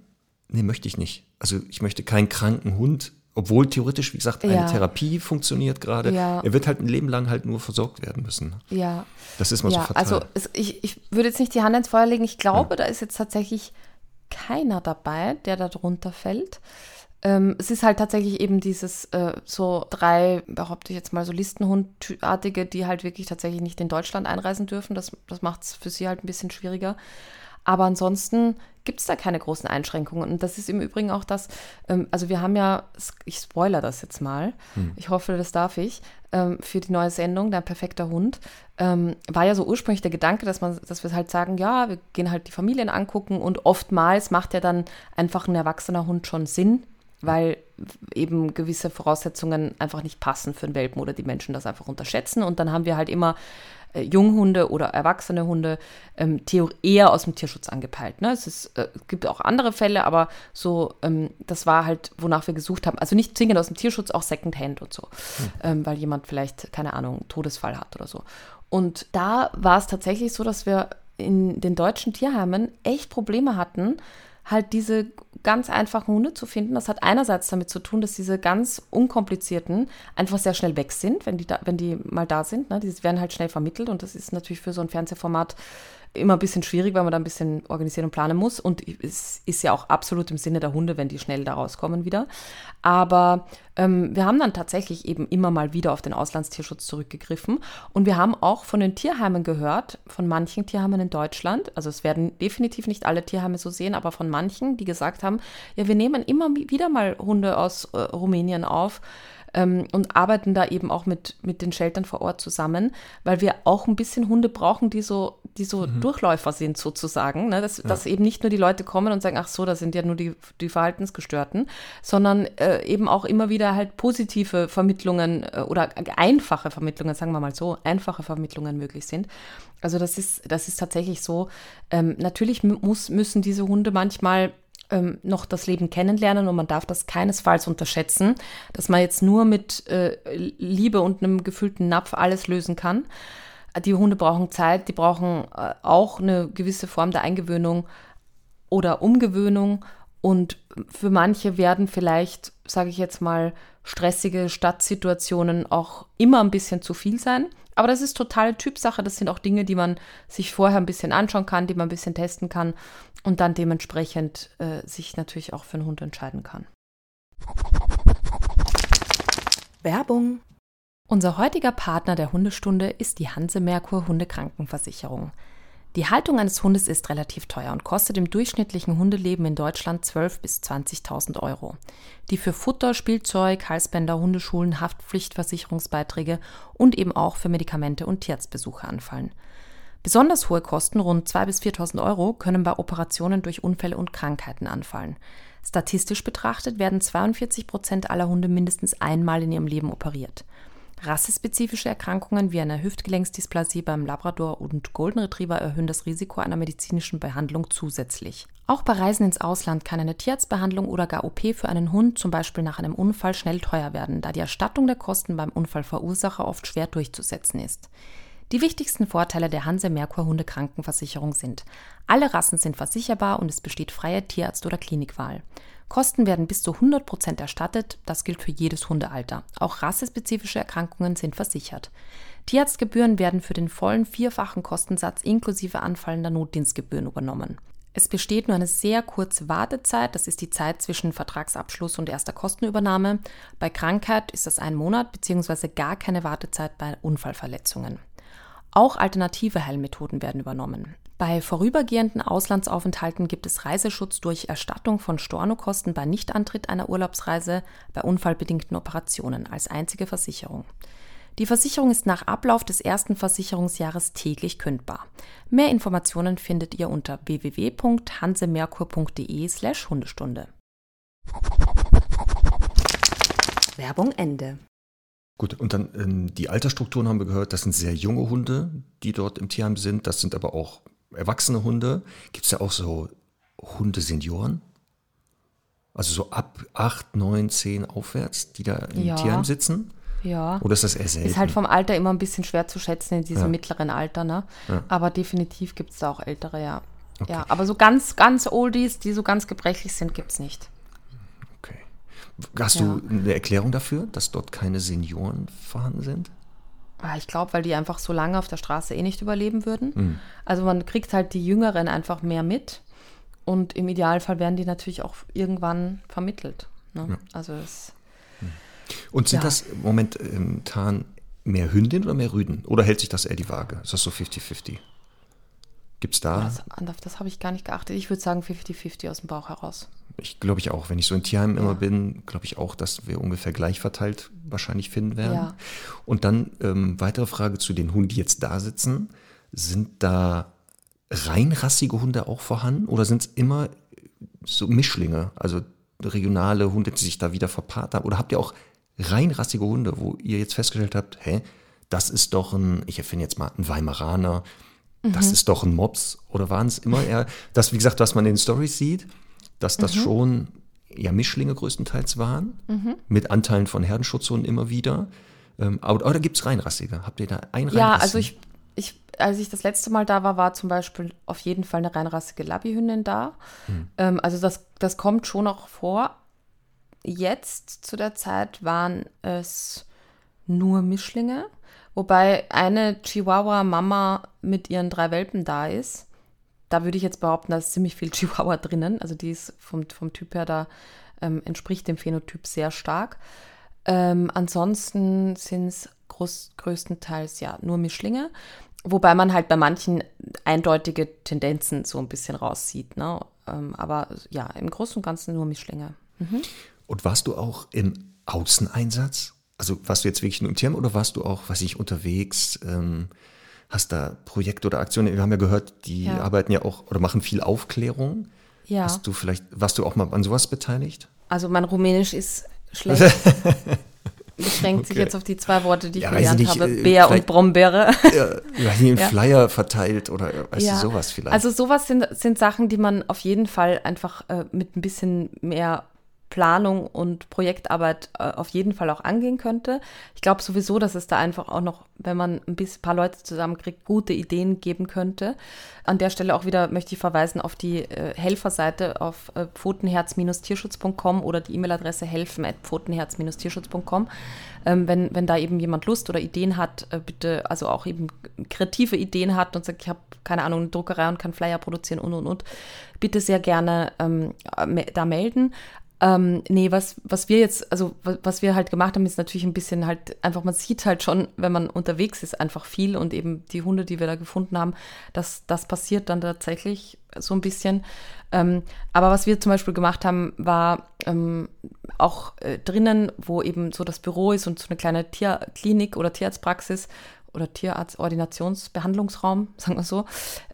Speaker 2: nee, möchte ich nicht. Also ich möchte keinen kranken Hund, obwohl theoretisch, wie gesagt, eine
Speaker 1: Ja.
Speaker 2: Therapie funktioniert gerade.
Speaker 1: Ja.
Speaker 2: Er wird halt ein Leben lang halt nur versorgt werden müssen.
Speaker 1: Ja.
Speaker 2: Das ist mal so
Speaker 1: ja,
Speaker 2: fatal.
Speaker 1: also es, ich, ich würde jetzt nicht die Hand ins Feuer legen. Ich glaube, da ist jetzt tatsächlich keiner dabei, der da drunter fällt. Ähm, es ist halt tatsächlich eben dieses äh, so drei, behaupte ich jetzt mal, so Listenhundartige, die halt wirklich tatsächlich nicht in Deutschland einreisen dürfen. Das, das macht es für sie halt ein bisschen schwieriger. Aber ansonsten gibt es da keine großen Einschränkungen. Und das ist im Übrigen auch das, ähm, also wir haben ja, ich spoiler das jetzt mal, ich hoffe, das darf ich, ähm, für die neue Sendung, Dein perfekter Hund, ähm, war ja so ursprünglich der Gedanke, dass man, dass wir halt sagen, ja, wir gehen halt die Familien angucken und oftmals macht ja dann einfach ein erwachsener Hund schon Sinn, weil eben gewisse Voraussetzungen einfach nicht passen für einen Welpen oder die Menschen das einfach unterschätzen. Und dann haben wir halt immer äh, Junghunde oder erwachsene Hunde ähm, eher aus dem Tierschutz angepeilt. Ne? Es, ist, äh, es gibt auch andere Fälle, aber so, ähm, das war halt, wonach wir gesucht haben. Also nicht zwingend aus dem Tierschutz, auch Secondhand und so, ähm, weil jemand vielleicht, keine Ahnung, Todesfall hat oder so. Und da war es tatsächlich so, dass wir in den deutschen Tierheimen echt Probleme hatten, halt diese ganz einfachen Hunde zu finden. Das hat einerseits damit zu tun, dass diese ganz unkomplizierten einfach sehr schnell weg sind, wenn die, da, wenn die mal da sind. Ne? Die werden halt schnell vermittelt und das ist natürlich für so ein Fernsehformat immer ein bisschen schwierig, weil man da ein bisschen organisieren und planen muss. Und es ist ja auch absolut im Sinne der Hunde, wenn die schnell da rauskommen wieder. Aber ähm, wir haben dann tatsächlich eben immer mal wieder auf den Auslandstierschutz zurückgegriffen. Und wir haben auch von den Tierheimen gehört, von manchen Tierheimen in Deutschland, also es werden definitiv nicht alle Tierheime so sehen, aber von manchen, die gesagt haben, ja, wir nehmen immer wieder mal Hunde aus äh, Rumänien auf ähm, und arbeiten da eben auch mit, mit den Sheltern vor Ort zusammen, weil wir auch ein bisschen Hunde brauchen, die so, die so mhm. Durchläufer sind sozusagen. Ne? Dass, ja. dass eben nicht nur die Leute kommen und sagen, ach so, das sind ja nur die, die Verhaltensgestörten, sondern äh, eben auch immer wieder halt positive Vermittlungen äh, oder einfache Vermittlungen, sagen wir mal so, einfache Vermittlungen möglich sind. Also das ist, das ist tatsächlich so. Ähm, natürlich muss, müssen diese Hunde manchmal ähm, noch das Leben kennenlernen und man darf das keinesfalls unterschätzen, dass man jetzt nur mit äh, Liebe und einem gefüllten Napf alles lösen kann. Die Hunde brauchen Zeit, die brauchen äh, auch eine gewisse Form der Eingewöhnung oder Umgewöhnung und für manche werden vielleicht, sage ich jetzt mal, stressige Stadtsituationen auch immer ein bisschen zu viel sein. Aber das ist totale Typsache. Das sind auch Dinge, die man sich vorher ein bisschen anschauen kann, die man ein bisschen testen kann und dann dementsprechend äh, sich natürlich auch für einen Hund entscheiden kann. Werbung. Unser heutiger Partner der Hundestunde ist die Hanse Merkur Hundekrankenversicherung. Die Haltung eines Hundes ist relativ teuer und kostet im durchschnittlichen Hundeleben in Deutschland 12.000 bis 20.000 Euro, die für Futter, Spielzeug, Halsbänder, Hundeschulen, Haftpflichtversicherungsbeiträge und eben auch für Medikamente und Tierarztbesuche anfallen. Besonders hohe Kosten, rund 2.000 bis 4.000 Euro, können bei Operationen durch Unfälle und Krankheiten anfallen. Statistisch betrachtet werden 42 Prozent aller Hunde mindestens einmal in ihrem Leben operiert. Rassespezifische Erkrankungen wie eine Hüftgelenksdysplasie beim Labrador und Golden Retriever erhöhen das Risiko einer medizinischen Behandlung zusätzlich. Auch bei Reisen ins Ausland kann eine Tierarztbehandlung oder gar OP für einen Hund, zum Beispiel nach einem Unfall, schnell teuer werden, da die Erstattung der Kosten beim Unfallverursacher oft schwer durchzusetzen ist. Die wichtigsten Vorteile der Hanse Merkur Hunde Krankenversicherung sind: Alle Rassen sind versicherbar und es besteht freie Tierarzt- oder Klinikwahl. Kosten werden bis zu 100% erstattet, das gilt für jedes Hundealter. Auch rassespezifische Erkrankungen sind versichert. Tierarztgebühren werden für den vollen vierfachen Kostensatz inklusive anfallender Notdienstgebühren übernommen. Es besteht nur eine sehr kurze Wartezeit, das ist die Zeit zwischen Vertragsabschluss und erster Kostenübernahme. Bei Krankheit ist das ein Monat bzw. gar keine Wartezeit bei Unfallverletzungen. Auch alternative Heilmethoden werden übernommen. Bei vorübergehenden Auslandsaufenthalten gibt es Reiseschutz durch Erstattung von Stornokosten bei Nichtantritt einer Urlaubsreise, bei unfallbedingten Operationen als einzige Versicherung. Die Versicherung ist nach Ablauf des ersten Versicherungsjahres täglich kündbar. Mehr Informationen findet ihr unter www.hansemerkur.de/slash Hundestunde. Werbung Ende.
Speaker 2: Gut, und dann ähm, die Altersstrukturen haben wir gehört, das sind sehr junge Hunde, die dort im Tierheim sind. Das sind aber auch erwachsene Hunde. Gibt es ja auch so Hundesenioren? Also so ab 8, 9, 10 aufwärts, die da im ja. Tierheim sitzen?
Speaker 1: Ja.
Speaker 2: Oder ist das eher selten?
Speaker 1: Ist halt vom Alter immer ein bisschen schwer zu schätzen in diesem ja. mittleren Alter, ne? Ja. Aber definitiv gibt es da auch ältere, ja. Okay. Ja, aber so ganz, ganz Oldies, die so ganz gebrechlich sind, gibt es nicht.
Speaker 2: Okay. Hast du eine Erklärung dafür, dass dort keine Senioren vorhanden sind?
Speaker 1: Ah, ich glaube, weil die einfach so lange auf der Straße eh nicht überleben würden. Mhm. Also man kriegt halt die Jüngeren einfach mehr mit und im Idealfall werden die natürlich auch irgendwann vermittelt. Ne? Ja. Also es,
Speaker 2: mhm. Und sind ja. das momentan mehr Hündin oder mehr Rüden? Oder hält sich das eher die Waage? Ist das so 50-50? Gibt es da?
Speaker 1: Das, das habe ich gar nicht geachtet. Ich würde sagen 50-50 aus dem Bauch heraus
Speaker 2: ich glaube ich auch, wenn ich so in Tierheim ja. immer bin, glaube ich auch, dass wir ungefähr gleich verteilt wahrscheinlich finden werden. Ja. Und dann ähm, weitere Frage zu den Hunden, die jetzt da sitzen. Sind da reinrassige Hunde auch vorhanden oder sind es immer so Mischlinge, also regionale Hunde, die sich da wieder verpaart haben? Oder habt ihr auch reinrassige Hunde, wo ihr jetzt festgestellt habt, hä, das ist doch ein, ich erfinde jetzt mal einen Weimaraner, das mhm. ist doch ein Mops? Oder waren es immer eher, das, wie gesagt, was man in den Stories sieht, dass das mhm. schon ja Mischlinge größtenteils waren, mhm. mit Anteilen von Herdenschutzhunden immer wieder. Ähm, aber, da gibt es Reinrassige. Habt ihr da einen
Speaker 1: Ja, also ich, ich, als ich das letzte Mal da war, war zum Beispiel auf jeden Fall eine reinrassige Labbyhündin da. Mhm. Ähm, also das, das kommt schon noch vor. Jetzt zu der Zeit waren es nur Mischlinge, wobei eine Chihuahua-Mama mit ihren drei Welpen da ist da würde ich jetzt behaupten, da ist ziemlich viel Chihuahua drinnen. Also die ist vom, vom Typ her, da ähm, entspricht dem Phänotyp sehr stark. Ähm, ansonsten sind es größtenteils ja nur Mischlinge, wobei man halt bei manchen eindeutige Tendenzen so ein bisschen raussieht. Ne? Ähm, aber ja, im Großen und Ganzen nur Mischlinge. Mhm.
Speaker 2: Und warst du auch im Außeneinsatz? Also warst du jetzt wirklich nur im Tierheim oder warst du auch, weiß ich, unterwegs? Ähm, hast da Projekte oder Aktionen? Wir haben ja gehört, die
Speaker 1: Ja.
Speaker 2: arbeiten ja auch oder machen viel Aufklärung.
Speaker 1: Ja.
Speaker 2: Hast du vielleicht, warst du auch mal an sowas beteiligt?
Speaker 1: Also mein Rumänisch ist schlecht. Beschränkt sich
Speaker 2: Okay.
Speaker 1: jetzt auf die zwei Worte, die ich
Speaker 2: Ja,
Speaker 1: gelernt
Speaker 2: nicht,
Speaker 1: habe.
Speaker 2: äh,
Speaker 1: Bär und Brombeere.
Speaker 2: Ja, ja, hier einen
Speaker 1: Ja.
Speaker 2: Flyer verteilt oder weißt
Speaker 1: Ja.
Speaker 2: du sowas vielleicht?
Speaker 1: Also sowas sind, sind Sachen, die man auf jeden Fall einfach äh, mit ein bisschen mehr Planung und Projektarbeit äh, auf jeden Fall auch angehen könnte. Ich glaube sowieso, dass es da einfach auch noch, wenn man ein bisschen, paar Leute zusammenkriegt, gute Ideen geben könnte. An der Stelle auch wieder möchte ich verweisen auf die äh, Helferseite auf äh, pfotenherz-tierschutz.com oder die E-Mail-Adresse helfen.pfotenherz-tierschutz.com. Ähm, wenn, wenn da eben jemand Lust oder Ideen hat, äh, bitte, also auch eben kreative Ideen hat und sagt, ich habe keine Ahnung, eine Druckerei und kann Flyer produzieren und und und, bitte sehr gerne ähm, me- da melden. Ähm, nee, was, was wir jetzt, also was, wir halt gemacht haben, ist natürlich ein bisschen halt einfach, man sieht halt schon, wenn man unterwegs ist, einfach viel und eben die Hunde, die wir da gefunden haben, das, das passiert dann tatsächlich so ein bisschen. Ähm, aber was wir zum Beispiel gemacht haben, war ähm, auch äh, drinnen, wo eben so das Büro ist und so eine kleine Tierklinik oder Tierarztpraxis oder Tierarzt-Ordinationsbehandlungsraum, sagen wir so.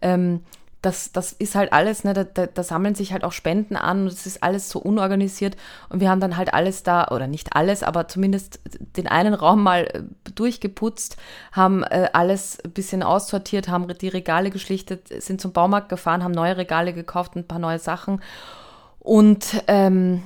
Speaker 1: Ähm, das, das ist halt alles, ne, da, da, da sammeln sich halt auch Spenden an und es ist alles so unorganisiert und wir haben dann halt alles da, oder nicht alles, aber zumindest den einen Raum mal äh, durchgeputzt, haben äh, alles ein bisschen aussortiert, haben die Regale geschlichtet, sind zum Baumarkt gefahren, haben neue Regale gekauft, ein paar neue Sachen und ähm,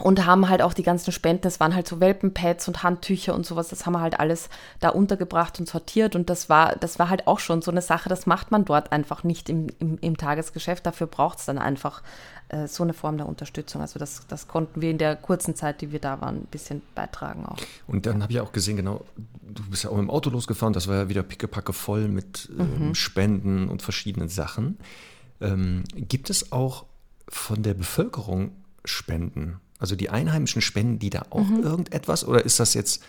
Speaker 1: und haben halt auch die ganzen Spenden, das waren halt so Welpenpads und Handtücher und sowas, das haben wir halt alles da untergebracht und sortiert und das war, das war halt auch schon so eine Sache, das macht man dort einfach nicht im, im, im Tagesgeschäft, dafür braucht es dann einfach äh, so eine Form der Unterstützung. Also das, das konnten wir in der kurzen Zeit, die wir da waren, ein bisschen beitragen auch.
Speaker 2: Und dann habe ich auch gesehen, genau, du bist ja auch mit dem Auto losgefahren, das war ja wieder pickepacke voll mit
Speaker 1: Mhm.
Speaker 2: ähm, Spenden und verschiedenen Sachen. Ähm, gibt es auch von der Bevölkerung Spenden? Also die Einheimischen spenden die da auch
Speaker 1: Mhm.
Speaker 2: irgendetwas oder ist das jetzt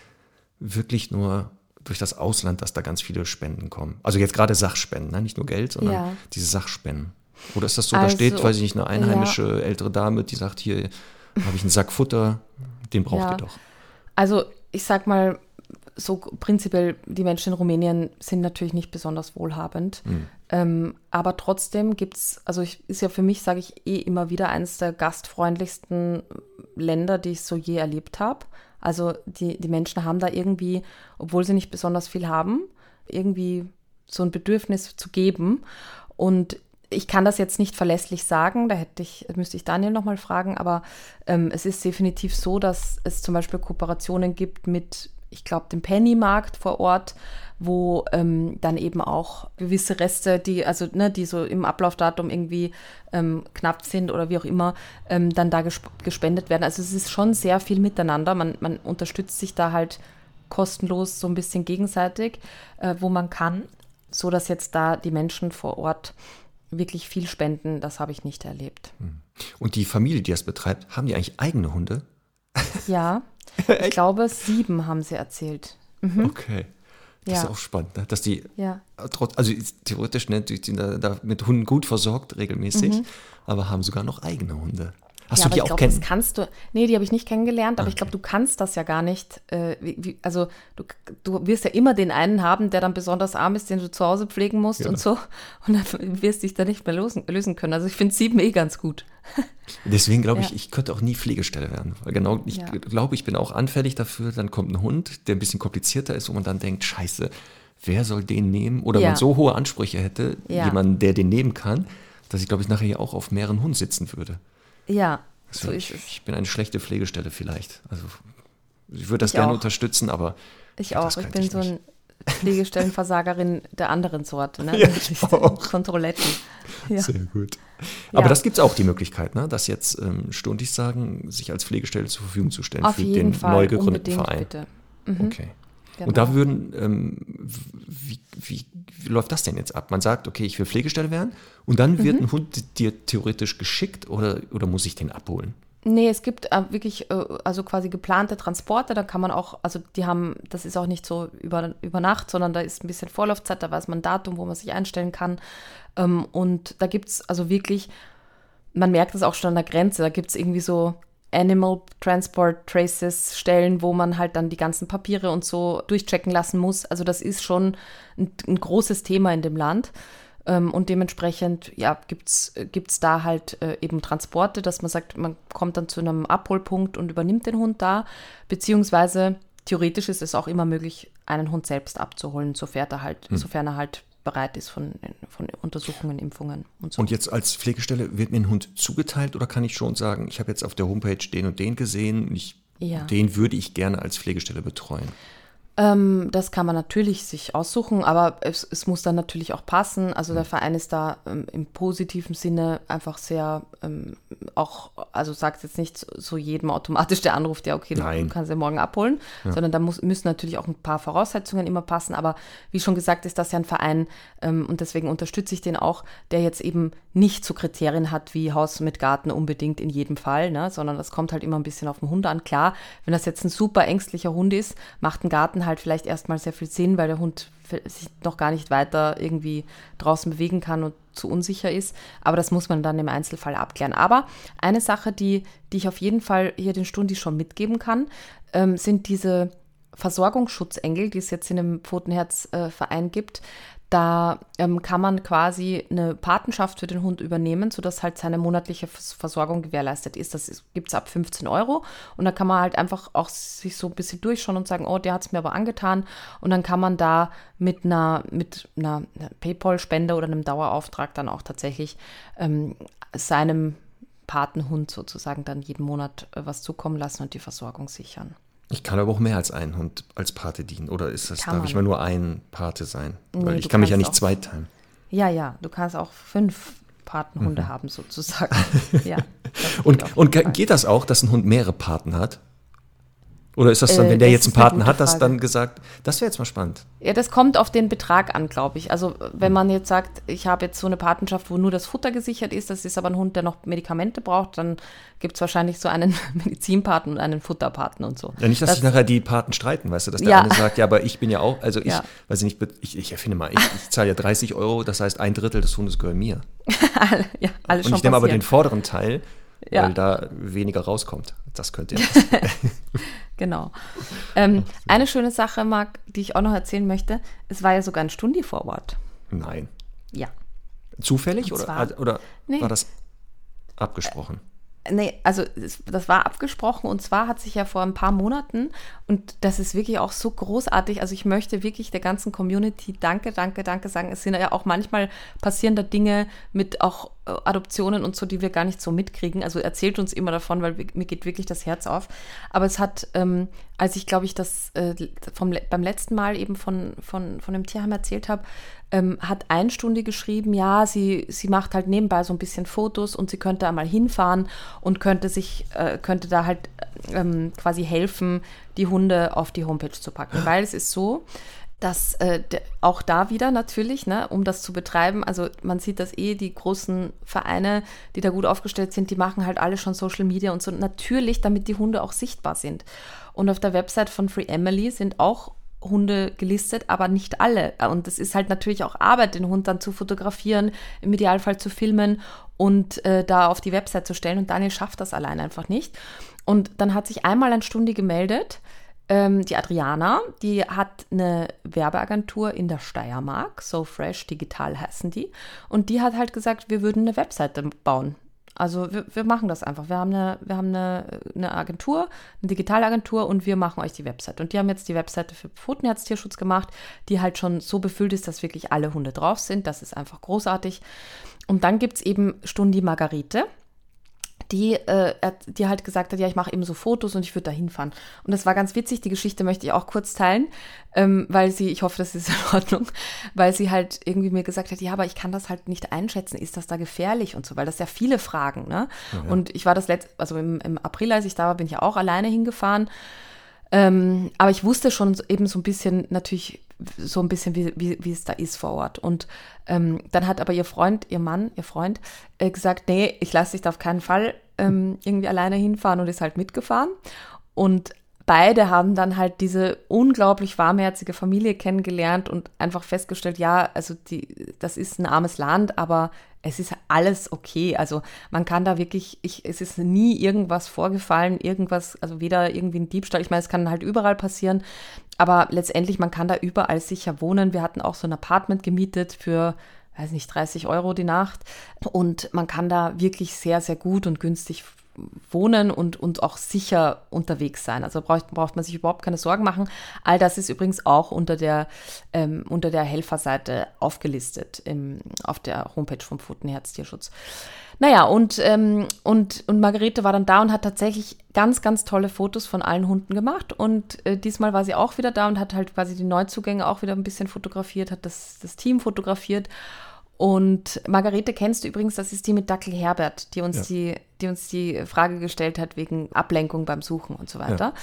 Speaker 2: wirklich nur durch das Ausland, dass da ganz viele Spenden kommen? Also jetzt gerade Sachspenden, ne? nicht nur Geld, sondern
Speaker 1: Ja.
Speaker 2: diese Sachspenden. Oder ist das so, da
Speaker 1: Also,
Speaker 2: steht, weiß ich nicht, eine
Speaker 1: ja.
Speaker 2: einheimische ältere Dame, die sagt, hier habe ich einen Sack Futter, den braucht
Speaker 1: Ja.
Speaker 2: ihr doch.
Speaker 1: Also ich sag mal, so prinzipiell, die Menschen in Rumänien sind natürlich nicht besonders wohlhabend. Ähm, aber trotzdem gibt es, also ich, ist ja für mich, sage ich eh immer wieder, eines der gastfreundlichsten Länder, die ich so je erlebt habe. Also die, die Menschen haben da irgendwie, obwohl sie nicht besonders viel haben, irgendwie so ein Bedürfnis zu geben. Und ich kann das jetzt nicht verlässlich sagen, da hätte ich, müsste ich Daniel nochmal fragen, aber ähm, es ist definitiv so, dass es zum Beispiel Kooperationen gibt mit, ich glaube, dem Pennymarkt vor Ort, wo ähm, dann eben auch gewisse Reste, die, also ne, die so im Ablaufdatum irgendwie ähm, knapp sind oder wie auch immer, ähm, dann da gesp gespendet werden. Also es ist schon sehr viel miteinander. Man, man unterstützt sich da halt kostenlos so ein bisschen gegenseitig, äh, wo man kann, so dass jetzt da die Menschen vor Ort wirklich viel spenden, das habe ich nicht erlebt.
Speaker 2: Und die Familie, die das betreibt, haben die eigentlich eigene Hunde?
Speaker 1: Ja, ich glaube, sieben haben sie erzählt.
Speaker 2: Okay. Das ist
Speaker 1: Ja.
Speaker 2: auch spannend, ne? dass die
Speaker 1: Ja.
Speaker 2: trotz, also ist theoretisch ne, die sind da, da mit Hunden gut versorgt regelmäßig, aber haben sogar noch eigene Hunde. Hast
Speaker 1: ja,
Speaker 2: du die
Speaker 1: ich
Speaker 2: auch
Speaker 1: glaube, das
Speaker 2: kennen?
Speaker 1: kannst du. Nee, die habe ich nicht kennengelernt, aber ich
Speaker 2: Okay.
Speaker 1: glaube, du kannst das ja gar nicht. Äh, wie, also du, du wirst ja immer den einen haben, der dann besonders arm ist, den du zu Hause pflegen musst
Speaker 2: Ja.
Speaker 1: und so. Und dann wirst dich da nicht mehr lösen, lösen können. Also ich finde sieben eh ganz gut.
Speaker 2: Deswegen glaube ich,
Speaker 1: Ja.
Speaker 2: ich könnte auch nie Pflegestelle werden. Weil genau, ich glaube, ich bin auch anfällig dafür, dann kommt ein Hund, der ein bisschen komplizierter ist, wo man dann denkt, scheiße, wer soll den nehmen? Oder man so hohe Ansprüche hätte, jemanden, der den nehmen kann, dass ich, glaube ich, nachher auch auf mehreren Hunden sitzen würde.
Speaker 1: Ja, so
Speaker 2: Deswegen,
Speaker 1: ist
Speaker 2: ich,
Speaker 1: es.
Speaker 2: ich bin eine schlechte Pflegestelle vielleicht. Also ich würde das
Speaker 1: Ich
Speaker 2: gerne
Speaker 1: auch.
Speaker 2: unterstützen, aber
Speaker 1: Ich auch. Ich bin
Speaker 2: ich
Speaker 1: so ein Pflegestellenversagerin der anderen Sorte. Ne?
Speaker 2: Ja, ich auch.
Speaker 1: Kontrolletten. Ja.
Speaker 2: Sehr gut. Aber
Speaker 1: Ja.
Speaker 2: das gibt es auch die Möglichkeit, ne? dass jetzt ähm, Stundis sagen, sich als Pflegestelle zur Verfügung zu stellen
Speaker 1: Auf
Speaker 2: für
Speaker 1: jeden
Speaker 2: den
Speaker 1: Fall.
Speaker 2: neu gegründeten
Speaker 1: unbedingt,
Speaker 2: Verein.
Speaker 1: bitte. Mhm.
Speaker 2: Okay.
Speaker 1: Genau.
Speaker 2: Und da würden, ähm, wie, wie, wie läuft das denn jetzt ab? Man sagt, okay, ich will Pflegestelle werden und dann
Speaker 1: Mhm.
Speaker 2: wird ein Hund dir theoretisch geschickt oder, oder muss ich den abholen?
Speaker 1: Nee, es gibt äh, wirklich, äh, also quasi geplante Transporte, da kann man auch, also die haben, das ist auch nicht so über, über Nacht, sondern da ist ein bisschen Vorlaufzeit, da weiß man ein Datum, wo man sich einstellen kann. Ähm, und da gibt es also wirklich, man merkt das auch schon an der Grenze, da gibt es irgendwie so Animal Transport Traces Stellen, wo man halt dann die ganzen Papiere und so durchchecken lassen muss. Also das ist schon ein, ein großes Thema in dem Land. Ähm, und dementsprechend ja, gibt es da halt äh, eben Transporte, dass man sagt, man kommt dann zu einem Abholpunkt und übernimmt den Hund da. Beziehungsweise theoretisch ist es auch immer möglich, einen Hund selbst abzuholen, sofern er halt, hm. sofern er halt bereit ist von, von Untersuchungen, Impfungen und so.
Speaker 2: Und jetzt als Pflegestelle wird mir ein Hund zugeteilt oder kann ich schon sagen, ich habe jetzt auf der Homepage den und den gesehen, ich, ja. den würde ich gerne als Pflegestelle betreuen?
Speaker 1: Ähm, das kann man natürlich sich aussuchen, aber es, es, muss dann natürlich auch passen. Also der hm. Verein ist da ähm, im positiven Sinne einfach sehr ähm, auch, also sagt jetzt nicht so jedem automatisch, der anruft, ja, okay, Nein. du kannst ja morgen abholen, ja. sondern da muss, müssen natürlich auch ein paar Voraussetzungen immer passen. Aber wie schon gesagt, ist das ja ein Verein ähm, und deswegen unterstütze ich den auch, der jetzt eben nicht so Kriterien hat wie Haus mit Garten unbedingt in jedem Fall, ne, sondern das kommt halt immer ein bisschen auf den Hund an. Klar, wenn das jetzt ein super ängstlicher Hund ist, macht ein Garten halt vielleicht erstmal sehr viel Sinn, weil der Hund sich noch gar nicht weiter irgendwie draußen bewegen kann und zu unsicher ist. Aber das muss man dann im Einzelfall abklären. Aber eine Sache, die, die ich auf jeden Fall hier den Stundi schon mitgeben kann, ähm, sind diese Versorgungsschutzengel, die es jetzt in dem Pfotenherzverein äh, gibt. Da ähm, kann man quasi eine Patenschaft für den Hund übernehmen, sodass halt seine monatliche Versorgung gewährleistet ist. Das gibt es ab 15 Euro. Und da kann man halt einfach auch sich so ein bisschen durchschauen und sagen, oh, der hat es mir aber angetan. Und dann kann man da mit einer, mit einer PayPal-Spende oder einem Dauerauftrag dann auch tatsächlich ähm, seinem Patenhund sozusagen dann jeden Monat äh, was zukommen lassen und die Versorgung sichern.
Speaker 2: Ich kann aber auch mehr als einen Hund als Pate dienen. Oder ist das, kann darf ich mal nur ein Pate sein? Nee, Weil ich kann mich ja nicht zweiteilen.
Speaker 1: Ja, ja, du kannst auch fünf Patenhunde mhm. haben, sozusagen. ja,
Speaker 2: und und geht das auch, dass ein Hund mehrere Paten hat? Oder ist das dann, äh, wenn der jetzt einen Paten hat, das dann gesagt, das wäre jetzt mal spannend.
Speaker 1: Ja, das kommt auf den Betrag an, glaube ich. Also wenn man jetzt sagt, ich habe jetzt so eine Patenschaft, wo nur das Futter gesichert ist, das ist aber ein Hund, der noch Medikamente braucht, dann gibt es wahrscheinlich so einen Medizinpaten und einen Futterpaten und so.
Speaker 2: Ja, nicht, dass das, sich nachher die Paten streiten, weißt du, dass der ja. eine sagt, ja, aber ich bin ja auch, also ich, ja. weiß ich nicht, ich, ich erfinde mal, ich, ich zahle ja 30 Euro, das heißt ein Drittel des Hundes gehört mir. ja, alles und ich nehme aber den vorderen Teil, weil da weniger rauskommt. Das könnte ja
Speaker 1: Genau. Ähm, eine schöne Sache, Marc, die ich auch noch erzählen möchte, es war ja sogar ein Stundi-Forward.
Speaker 2: Nein.
Speaker 1: Ja.
Speaker 2: Zufällig oder, oder nee. war das abgesprochen?
Speaker 1: Nee, also das war abgesprochen und zwar hat sich ja vor ein paar Monaten und das ist wirklich auch so großartig. Also ich möchte wirklich der ganzen Community Danke, Danke, Danke sagen. Es sind ja auch manchmal passierende Dinge mit auch äh, Adoptionen und so, die wir gar nicht so mitkriegen. Also erzählt uns immer davon, weil mir geht wirklich das Herz auf. Aber es hat, ähm, als ich glaube ich das äh, vom, beim letzten Mal eben von, von, von dem Tierheim erzählt habe, ähm, hat eine Stunde geschrieben, ja, sie, sie macht halt nebenbei so ein bisschen Fotos und sie könnte einmal hinfahren und könnte sich, äh, könnte da halt ähm, quasi helfen, die Hunde auf die Homepage zu packen. Weil es ist so, dass äh, auch da wieder natürlich, ne, um das zu betreiben, also man sieht das eh, die großen Vereine, die da gut aufgestellt sind, die machen halt alle schon Social Media und so, natürlich, damit die Hunde auch sichtbar sind. Und auf der Website von Free Emily sind auch Hunde gelistet, aber nicht alle. Und es ist halt natürlich auch Arbeit, den Hund dann zu fotografieren, im Idealfall zu filmen und äh, da auf die Website zu stellen. Und Daniel schafft das allein einfach nicht. Und dann hat sich einmal ein Stunde gemeldet, ähm, die Adriana, die hat eine Werbeagentur in der Steiermark, So Fresh Digital heißen die. Und die hat halt gesagt, wir würden eine Webseite bauen. Also wir, wir machen das einfach. Wir haben, eine, wir haben eine, eine Agentur, eine Digitalagentur und wir machen euch die Webseite. Und die haben jetzt die Webseite für Pfotenherztierschutz gemacht, die halt schon so befüllt ist, dass wirklich alle Hunde drauf sind. Das ist einfach großartig. Und dann gibt es eben Stundi Margarete die, äh, die halt gesagt hat, ja, ich mache eben so Fotos und ich würde da hinfahren. Und das war ganz witzig, die Geschichte möchte ich auch kurz teilen, ähm, weil sie, ich hoffe, das ist in Ordnung, weil sie halt irgendwie mir gesagt hat, ja, aber ich kann das halt nicht einschätzen, ist das da gefährlich und so, weil das ja viele Fragen, ne? Ja, ja. Und ich war das letzte, also im, im April, als ich da war, bin ich ja auch alleine hingefahren. Ähm, aber ich wusste schon eben so ein bisschen natürlich so ein bisschen, wie, wie, wie es da ist vor Ort. Und ähm, dann hat aber ihr Freund, ihr Mann, ihr Freund äh, gesagt, nee, ich lasse dich da auf keinen Fall ähm, irgendwie alleine hinfahren und ist halt mitgefahren. Und beide haben dann halt diese unglaublich warmherzige Familie kennengelernt und einfach festgestellt, ja, also die, das ist ein armes Land, aber es ist alles okay. Also man kann da wirklich, ich, es ist nie irgendwas vorgefallen, irgendwas, also weder irgendwie ein Diebstahl, ich meine, es kann halt überall passieren, aber letztendlich, man kann da überall sicher wohnen. Wir hatten auch so ein Apartment gemietet für, weiß nicht, 30 Euro die Nacht und man kann da wirklich sehr, sehr gut und günstig wohnen und, und auch sicher unterwegs sein. Also braucht, braucht man sich überhaupt keine Sorgen machen. All das ist übrigens auch unter der, ähm, unter der Helferseite aufgelistet im, auf der Homepage vom Pfotenherz Tierschutz. Naja, und, ähm, und, und Margarete war dann da und hat tatsächlich ganz, ganz tolle Fotos von allen Hunden gemacht. Und äh, diesmal war sie auch wieder da und hat halt quasi die Neuzugänge auch wieder ein bisschen fotografiert, hat das, das Team fotografiert. Und Margarete kennst du übrigens, das ist die mit Dackel Herbert, die uns, ja. die, die uns die Frage gestellt hat wegen Ablenkung beim Suchen und so weiter. Ja.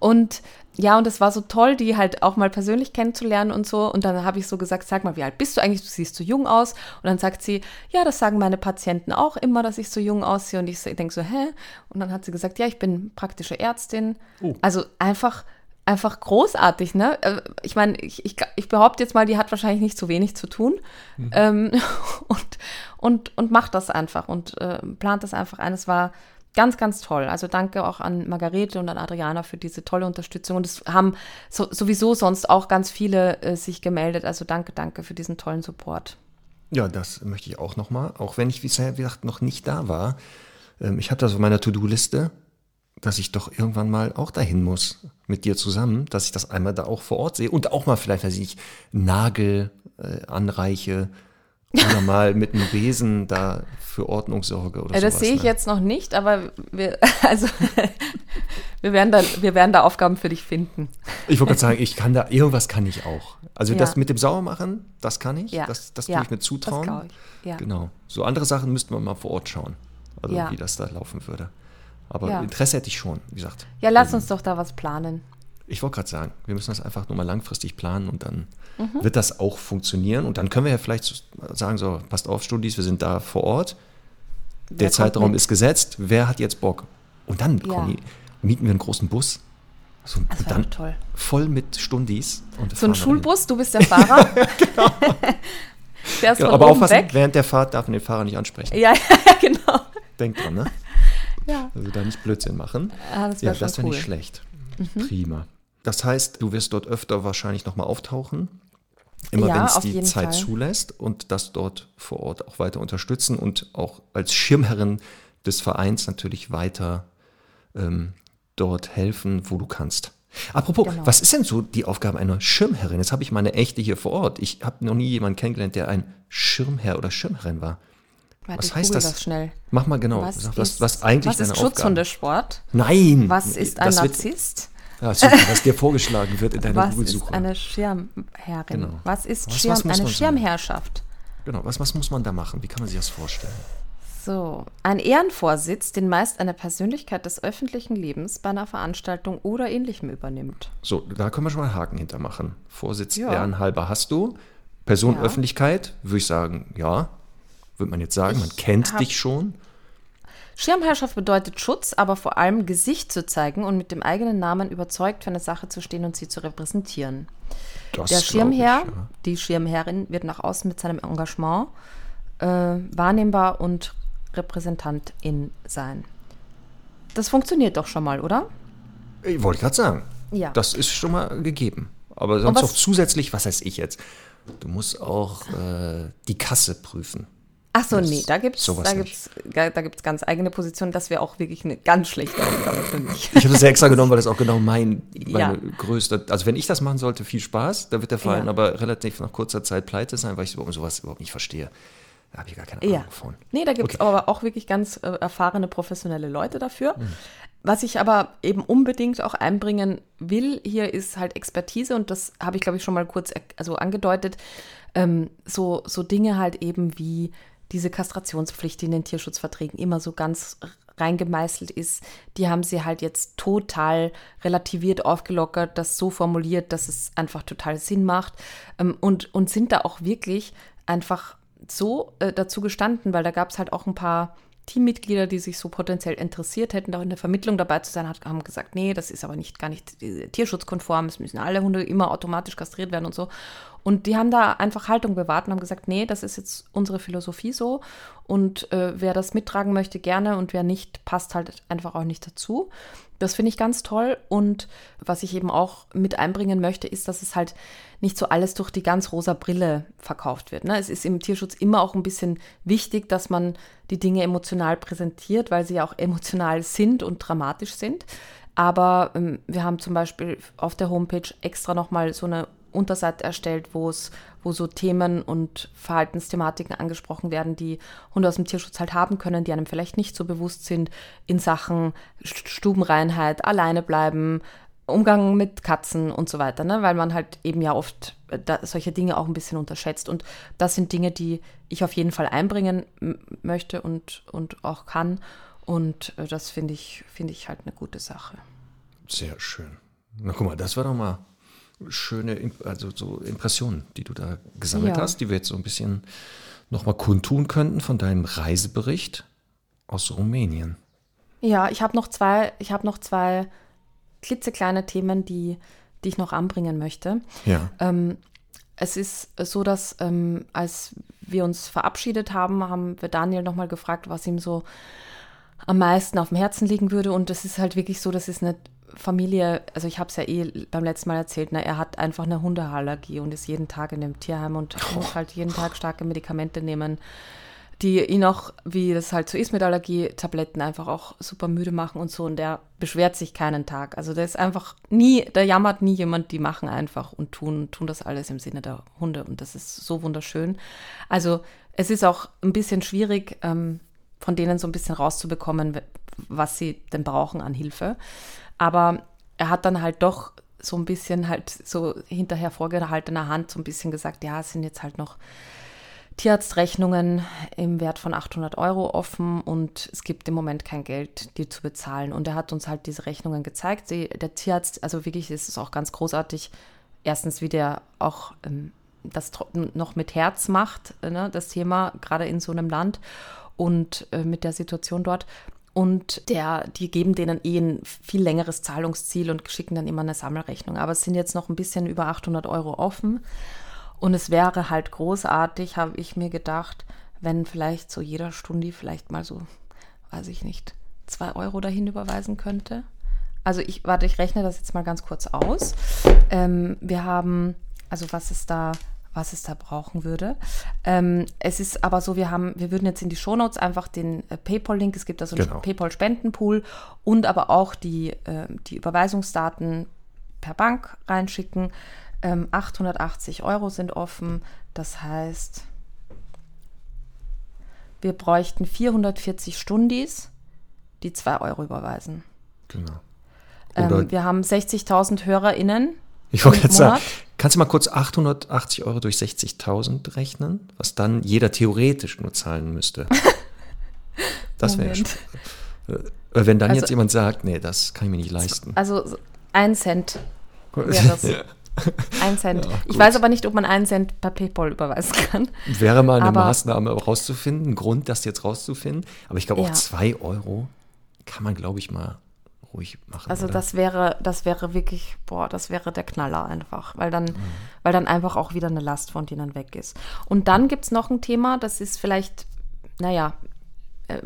Speaker 1: Und ja, und es war so toll, die halt auch mal persönlich kennenzulernen und so. Und dann habe ich so gesagt, sag mal, wie alt bist du eigentlich? Du siehst so jung aus. Und dann sagt sie, ja, das sagen meine Patienten auch immer, dass ich so jung aussehe. Und ich denke so, hä? Und dann hat sie gesagt, ja, ich bin praktische Ärztin. Oh. Also einfach einfach großartig, ne? Äh, ich meine, ich, ich, ich, behaupte jetzt mal, die hat wahrscheinlich nicht so wenig zu tun mhm. ähm, und, und, und macht das einfach und äh, plant das einfach ein. Es war ganz, ganz toll. Also danke auch an Margarete und an Adriana für diese tolle Unterstützung. Und es haben so, sowieso sonst auch ganz viele äh, sich gemeldet. Also danke, danke für diesen tollen Support.
Speaker 2: Ja, das möchte ich auch nochmal, auch wenn ich, wie gesagt, noch nicht da war. Ähm, ich habe das auf meiner To-Do-Liste dass ich doch irgendwann mal auch dahin muss mit dir zusammen, dass ich das einmal da auch vor Ort sehe und auch mal vielleicht, weiß ich Nagel äh, anreiche oder mal mit einem Besen da für Ordnung sorge oder
Speaker 1: ja, Das sehe ich ne? jetzt noch nicht, aber wir, also, wir, werden da, wir werden da Aufgaben für dich finden.
Speaker 2: Ich wollte gerade sagen, ich kann da, irgendwas kann ich auch. Also ja. das mit dem Sauermachen, das kann ich, ja. das, das tue ich mir zutrauen. Das ich. Ja. Genau. So andere Sachen müssten wir mal vor Ort schauen, also wie das da laufen würde. Aber ja. Interesse hätte ich schon, wie gesagt.
Speaker 1: Ja, lass uns doch da was planen.
Speaker 2: Ich wollte gerade sagen, wir müssen das einfach nur mal langfristig planen und dann mhm. wird das auch funktionieren. Und dann können wir ja vielleicht sagen, so, passt auf, Studis, wir sind da vor Ort. Der Wer Zeitraum ist gesetzt. Wer hat jetzt Bock? Und dann, ja. Conny, mieten wir einen großen Bus. So, das und dann toll. voll mit Stundis.
Speaker 1: so ein Schulbus, du bist der Fahrer. genau.
Speaker 2: genau aber aufpassen, weg. während der Fahrt darf man den Fahrer nicht ansprechen.
Speaker 1: Ja, ja, genau.
Speaker 2: Denk dran, ne? Ja. Also da nicht Blödsinn machen. Ah, das ja, das wäre cool. nicht schlecht. Mhm. Prima. Das heißt, du wirst dort öfter wahrscheinlich nochmal auftauchen. Immer ja, wenn es die Zeit Fall. zulässt und das dort vor Ort auch weiter unterstützen und auch als Schirmherrin des Vereins natürlich weiter ähm, dort helfen, wo du kannst. Apropos, genau. was ist denn so die Aufgabe einer Schirmherrin? Jetzt habe ich meine echte hier vor Ort. Ich habe noch nie jemanden kennengelernt, der ein Schirmherr oder Schirmherrin war.
Speaker 1: Warte, was heißt das? schnell.
Speaker 2: Mach mal genau. Was, Sag, was, was eigentlich
Speaker 1: was ist Schutzhundesport?
Speaker 2: Nein.
Speaker 1: Was ist ein Narzisst?
Speaker 2: Ja, super, was dir vorgeschlagen wird in deiner Google-Suche.
Speaker 1: Was ist eine Schirmherrin? Genau. Was ist was, Schirm, was eine Schirmherrschaft?
Speaker 2: Genau, was, was muss man da machen? Wie kann man sich das vorstellen?
Speaker 1: So, ein Ehrenvorsitz, den meist eine Persönlichkeit des öffentlichen Lebens bei einer Veranstaltung oder ähnlichem übernimmt.
Speaker 2: So, da können wir schon mal einen Haken hintermachen. Vorsitz ja. ehrenhalber hast du. Person ja. Öffentlichkeit, würde ich sagen, ja, würde man jetzt sagen. Man kennt dich schon.
Speaker 1: Schirmherrschaft bedeutet Schutz, aber vor allem Gesicht zu zeigen und mit dem eigenen Namen überzeugt für eine Sache zu stehen und sie zu repräsentieren. Das Der Schirmherr, ich, ja. die Schirmherrin, wird nach außen mit seinem Engagement äh, wahrnehmbar und Repräsentantin sein. Das funktioniert doch schon mal, oder?
Speaker 2: Ich wollte gerade sagen. Ja. Das ist schon mal gegeben. Aber sonst noch zusätzlich, was heißt ich jetzt? Du musst auch äh, die Kasse prüfen.
Speaker 1: Ach so, nee, da gibt es da gibt's, da gibt's ganz eigene Positionen. Das wäre auch wirklich eine ganz schlechte Aufgabe für mich.
Speaker 2: Ich habe das extra genommen, weil das auch genau mein, meine ja. größte, also wenn ich das machen sollte, viel Spaß. Da wird der Verein ja. aber relativ nach kurzer Zeit pleite sein, weil ich sowas überhaupt nicht verstehe. Da habe ich gar keine Ahnung ja. von.
Speaker 1: Nee, da gibt es okay. aber auch wirklich ganz äh, erfahrene professionelle Leute dafür. Mhm. Was ich aber eben unbedingt auch einbringen will, hier ist halt Expertise und das habe ich, glaube ich, schon mal kurz also angedeutet. Ähm, so, so Dinge halt eben wie diese Kastrationspflicht, die in den Tierschutzverträgen immer so ganz reingemeißelt ist, die haben sie halt jetzt total relativiert, aufgelockert, das so formuliert, dass es einfach total Sinn macht ähm, und, und sind da auch wirklich einfach so äh, dazu gestanden, weil da gab es halt auch ein paar Teammitglieder, die sich so potenziell interessiert hätten, auch in der Vermittlung dabei zu sein, haben gesagt, nee, das ist aber nicht gar nicht tierschutzkonform, es müssen alle Hunde immer automatisch kastriert werden und so. Und die haben da einfach Haltung bewahrt und haben gesagt, nee, das ist jetzt unsere Philosophie so. Und äh, wer das mittragen möchte, gerne und wer nicht, passt halt einfach auch nicht dazu. Das finde ich ganz toll. Und was ich eben auch mit einbringen möchte, ist, dass es halt nicht so alles durch die ganz rosa Brille verkauft wird. Ne? Es ist im Tierschutz immer auch ein bisschen wichtig, dass man die Dinge emotional präsentiert, weil sie ja auch emotional sind und dramatisch sind. Aber ähm, wir haben zum Beispiel auf der Homepage extra nochmal so eine Unterseite erstellt, wo es, wo so Themen und Verhaltensthematiken angesprochen werden, die Hunde aus dem Tierschutz halt haben können, die einem vielleicht nicht so bewusst sind, in Sachen Stubenreinheit, alleine bleiben, Umgang mit Katzen und so weiter, ne? weil man halt eben ja oft äh, da, solche Dinge auch ein bisschen unterschätzt. Und das sind Dinge, die ich auf jeden Fall einbringen möchte und, und auch kann. Und äh, das finde ich, finde ich halt eine gute Sache.
Speaker 2: Sehr schön. Na guck mal, das war doch mal schöne also so Impressionen, die du da gesammelt ja. hast, die wir jetzt so ein bisschen nochmal kundtun könnten von deinem Reisebericht aus Rumänien.
Speaker 1: Ja, ich habe noch zwei, ich habe noch zwei klitzekleine Themen, die, die ich noch anbringen möchte.
Speaker 2: Ja.
Speaker 1: Ähm, es ist so, dass ähm, als wir uns verabschiedet haben, haben wir Daniel nochmal gefragt, was ihm so am meisten auf dem Herzen liegen würde. Und es ist halt wirklich so, das ist eine Familie, also ich habe es ja eh beim letzten Mal erzählt, ne, er hat einfach eine Hundeallergie und ist jeden Tag in dem Tierheim und oh. muss halt jeden Tag starke Medikamente nehmen, die ihn auch, wie das halt so ist mit Allergietabletten, einfach auch super müde machen und so. Und der beschwert sich keinen Tag. Also der ist einfach nie, da jammert nie jemand, die machen einfach und tun, tun das alles im Sinne der Hunde. Und das ist so wunderschön. Also es ist auch ein bisschen schwierig, ähm, von denen so ein bisschen rauszubekommen, was sie denn brauchen an Hilfe. Aber er hat dann halt doch so ein bisschen halt so hinterher vorgehaltener Hand so ein bisschen gesagt, ja, es sind jetzt halt noch Tierarztrechnungen im Wert von 800 Euro offen und es gibt im Moment kein Geld, die zu bezahlen. Und er hat uns halt diese Rechnungen gezeigt. Die, der Tierarzt, also wirklich ist es auch ganz großartig, erstens, wie der auch ähm, das noch mit Herz macht, ne, das Thema, gerade in so einem Land und äh, mit der Situation dort. Und der, die geben denen eh ein viel längeres Zahlungsziel und schicken dann immer eine Sammelrechnung. Aber es sind jetzt noch ein bisschen über 800 Euro offen. Und es wäre halt großartig, habe ich mir gedacht, wenn vielleicht so jeder Stunde vielleicht mal so, weiß ich nicht, zwei Euro dahin überweisen könnte. Also ich, warte, ich rechne das jetzt mal ganz kurz aus. Ähm, wir haben, also was ist da, was es da brauchen würde. Ähm, es ist aber so, wir haben, wir würden jetzt in die Shownotes einfach den äh, PayPal-Link, es gibt da so einen genau. PayPal-Spendenpool und aber auch die, äh, die Überweisungsdaten per Bank reinschicken. Ähm, 880 Euro sind offen, das heißt, wir bräuchten 440 Stundis, die 2 Euro überweisen.
Speaker 2: Genau.
Speaker 1: Ähm, wir haben 60.000 HörerInnen.
Speaker 2: Ich wollte jetzt sagen, Kannst du mal kurz 880 Euro durch 60.000 rechnen, was dann jeder theoretisch nur zahlen müsste? Das wäre äh, Wenn dann also, jetzt jemand sagt, nee, das kann ich mir nicht leisten.
Speaker 1: Also ein Cent wäre das. ja. Ein Cent. Ja, ich weiß aber nicht, ob man einen Cent per PayPal überweisen kann.
Speaker 2: Wäre mal eine aber, Maßnahme rauszufinden, ein Grund, das jetzt rauszufinden. Aber ich glaube, ja. auch zwei Euro kann man, glaube ich, mal ruhig machen.
Speaker 1: Also oder? das wäre, das wäre wirklich, boah, das wäre der Knaller einfach, weil dann, mhm. weil dann einfach auch wieder eine Last von denen weg ist. Und dann gibt es noch ein Thema, das ist vielleicht, naja, äh,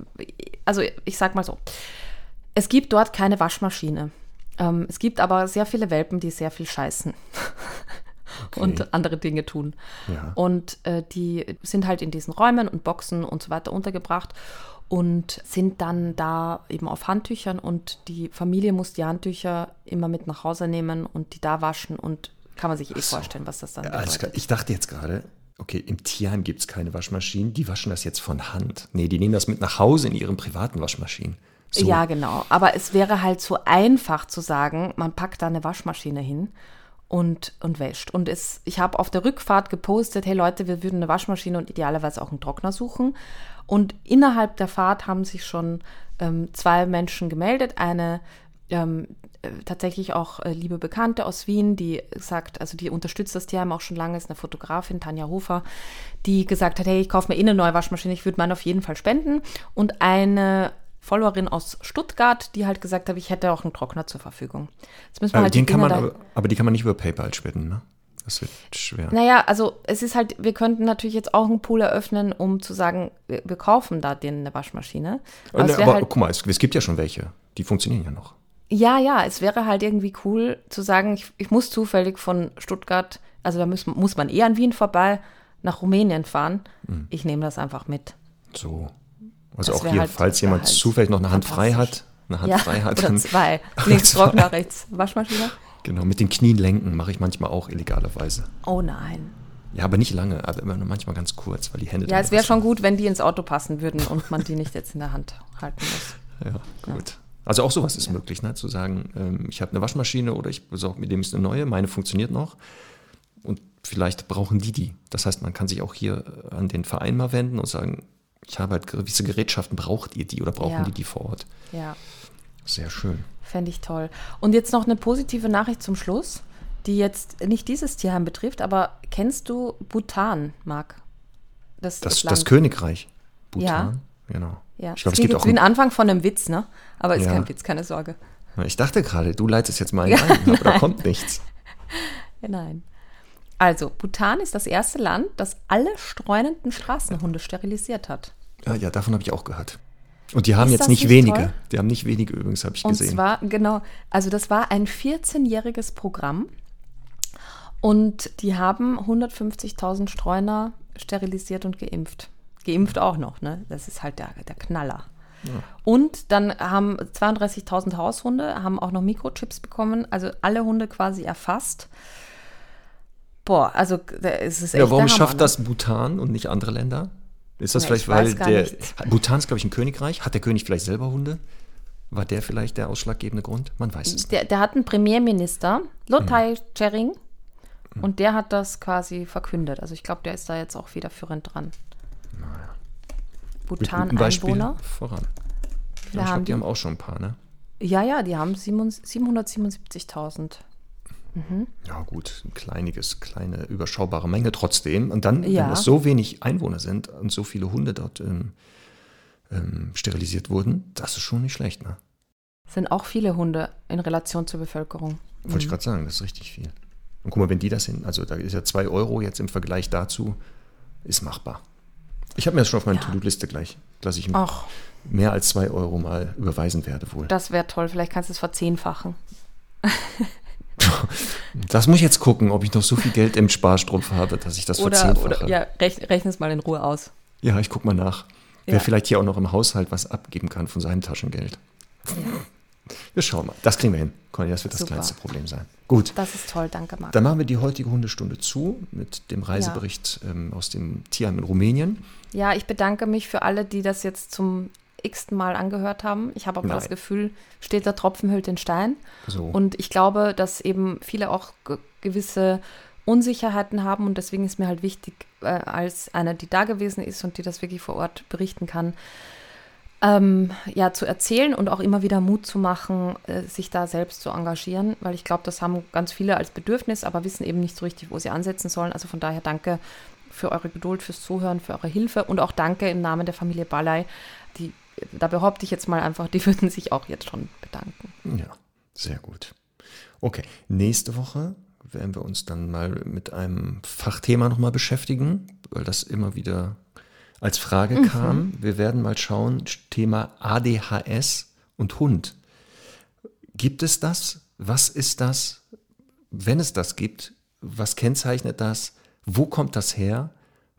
Speaker 1: also ich sag mal so, es gibt dort keine Waschmaschine. Ähm, es gibt aber sehr viele Welpen, die sehr viel scheißen. Okay. und andere Dinge tun. Ja. Und äh, die sind halt in diesen Räumen und Boxen und so weiter untergebracht und sind dann da eben auf Handtüchern und die Familie muss die Handtücher immer mit nach Hause nehmen und die da waschen und kann man sich eh so. vorstellen, was das dann
Speaker 2: bedeutet. Ich dachte jetzt gerade, okay, im Tierheim gibt es keine Waschmaschinen, die waschen das jetzt von Hand. Nee, die nehmen das mit nach Hause in ihren privaten Waschmaschinen.
Speaker 1: So. Ja, genau. Aber es wäre halt so einfach zu sagen, man packt da eine Waschmaschine hin und, und wäscht. Und es, ich habe auf der Rückfahrt gepostet, hey Leute, wir würden eine Waschmaschine und idealerweise auch einen Trockner suchen. Und innerhalb der Fahrt haben sich schon ähm, zwei Menschen gemeldet. Eine ähm, äh, tatsächlich auch äh, liebe Bekannte aus Wien, die sagt, also die unterstützt das Thema auch schon lange, ist eine Fotografin, Tanja Hofer, die gesagt hat, hey, ich kaufe mir eh eine neue Waschmaschine, ich würde meine auf jeden Fall spenden. Und eine Followerin aus Stuttgart, die halt gesagt hat, ich hätte auch einen Trockner zur Verfügung.
Speaker 2: Jetzt müssen wir aber, halt den die kann man, aber, aber die kann man nicht über PayPal spenden, ne? Das wird schwer.
Speaker 1: Naja, also es ist halt, wir könnten natürlich jetzt auch einen Pool eröffnen, um zu sagen, wir, wir kaufen da denen eine Waschmaschine.
Speaker 2: Aber, ne, aber halt, guck mal, es, es, gibt ja schon welche, die funktionieren ja noch.
Speaker 1: Ja, ja, es wäre halt irgendwie cool zu sagen, ich, ich muss zufällig von Stuttgart, also da muss, muss man eher an Wien vorbei, nach Rumänien fahren. Mhm. Ich nehme das einfach mit.
Speaker 2: So. Also das auch hier, halt, falls jemand zufällig noch eine Hand frei hat, eine Hand
Speaker 1: ja,
Speaker 2: frei hat.
Speaker 1: Oder dann, zwei. Links Trockner, rechts Waschmaschine.
Speaker 2: Genau, mit den Knien lenken mache ich manchmal auch illegalerweise.
Speaker 1: Oh nein.
Speaker 2: Ja, aber nicht lange, aber immer nur manchmal ganz kurz, weil die Hände.
Speaker 1: Ja, es wäre schon gut, wenn die ins Auto passen würden und man die nicht jetzt in der Hand halten muss.
Speaker 2: Ja, gut. Ja. Also auch sowas ist ja. möglich, ne? zu sagen, ähm, ich habe eine Waschmaschine oder ich besorge mir demnächst eine neue, meine funktioniert noch und vielleicht brauchen die die. Das heißt, man kann sich auch hier an den Verein mal wenden und sagen, ich habe halt gewisse Gerätschaften, braucht ihr die oder brauchen ja. die die vor Ort?
Speaker 1: Ja.
Speaker 2: Sehr schön.
Speaker 1: Fände ich toll. Und jetzt noch eine positive Nachricht zum Schluss, die jetzt nicht dieses Tierheim betrifft, aber kennst du Bhutan, Marc?
Speaker 2: Das, das, das Königreich.
Speaker 1: Bhutan, ja.
Speaker 2: genau.
Speaker 1: Ja. Ich glaube, es gibt auch. ein Anfang von einem Witz, ne? Aber ist ja. kein Witz, keine Sorge.
Speaker 2: Ich dachte gerade, du leitest jetzt mal ein, aber da kommt nichts.
Speaker 1: Nein. Also, Bhutan ist das erste Land, das alle streunenden Straßenhunde sterilisiert hat.
Speaker 2: Ja, ja davon habe ich auch gehört. Und die haben ist jetzt nicht, nicht wenige. Toll? Die haben nicht wenige übrigens, habe ich gesehen.
Speaker 1: Und zwar, genau, also das war ein 14-jähriges Programm. Und die haben 150.000 Streuner sterilisiert und geimpft. Geimpft auch noch, ne? Das ist halt der, der Knaller. Ja. Und dann haben 32.000 Haushunde, haben auch noch Mikrochips bekommen, also alle Hunde quasi erfasst. Boah, also es ist echt
Speaker 2: Ja, warum schafft ne? das Bhutan und nicht andere Länder? Ist das ja, vielleicht, weil der Bhutan ist, glaube ich, ein Königreich? Hat der König vielleicht selber Hunde? War der vielleicht der ausschlaggebende Grund? Man weiß es
Speaker 1: nicht. Der, der hat einen Premierminister, Lothai mhm. Chering, mhm. und der hat das quasi verkündet. Also ich glaube, der ist da jetzt auch federführend dran. Naja. Bhutan-Einwohner.
Speaker 2: voran. Ich glaube, die, die haben auch schon ein paar, ne?
Speaker 1: Ja, ja, die haben 777.000.
Speaker 2: Mhm. Ja, gut, ein kleiniges, kleine, überschaubare Menge trotzdem. Und dann, ja. wenn es so wenig Einwohner sind und so viele Hunde dort ähm, ähm, sterilisiert wurden, das ist schon nicht schlecht, ne?
Speaker 1: Sind auch viele Hunde in Relation zur Bevölkerung.
Speaker 2: Wollte mhm. ich gerade sagen, das ist richtig viel. Und guck mal, wenn die das hin, also da ist ja 2 Euro jetzt im Vergleich dazu, ist machbar. Ich habe mir das schon auf meine ja. To-Do-Liste gleich, dass ich Ach. mehr als 2 Euro mal überweisen werde wohl.
Speaker 1: Das wäre toll, vielleicht kannst du es verzehnfachen.
Speaker 2: Das muss ich jetzt gucken, ob ich noch so viel Geld im Sparstrumpf habe, dass ich das oder, verzehnfache. Oder,
Speaker 1: ja, rechne, rechne es mal in Ruhe aus.
Speaker 2: Ja, ich gucke mal nach. Wer vielleicht hier auch noch im Haushalt was abgeben kann von seinem Taschengeld. Ja. Wir schauen mal. Das kriegen wir hin. Conny, das wird Super. das kleinste Problem sein. Gut.
Speaker 1: Das ist toll, danke, Marc.
Speaker 2: Dann machen wir die heutige Hundestunde zu mit dem Reisebericht ja. ähm, aus dem Tierheim in Rumänien.
Speaker 1: Ja, ich bedanke mich für alle, die das jetzt zum x Mal angehört haben. Ich habe aber Nein. das Gefühl, steht der Tropfen hüllt den Stein. So. Und ich glaube, dass eben viele auch gewisse Unsicherheiten haben und deswegen ist mir halt wichtig, äh, als einer, die da gewesen ist und die das wirklich vor Ort berichten kann, ähm, ja, zu erzählen und auch immer wieder Mut zu machen, äh, sich da selbst zu engagieren, weil ich glaube, das haben ganz viele als Bedürfnis, aber wissen eben nicht so richtig, wo sie ansetzen sollen. Also von daher danke für eure Geduld, fürs Zuhören, für eure Hilfe und auch danke im Namen der Familie Balai, die da behaupte ich jetzt mal einfach, die würden sich auch jetzt schon bedanken.
Speaker 2: Ja, sehr gut. Okay, nächste Woche werden wir uns dann mal mit einem Fachthema nochmal beschäftigen, weil das immer wieder als Frage mhm. kam. Wir werden mal schauen, Thema ADHS und Hund. Gibt es das? Was ist das? Wenn es das gibt, was kennzeichnet das? Wo kommt das her?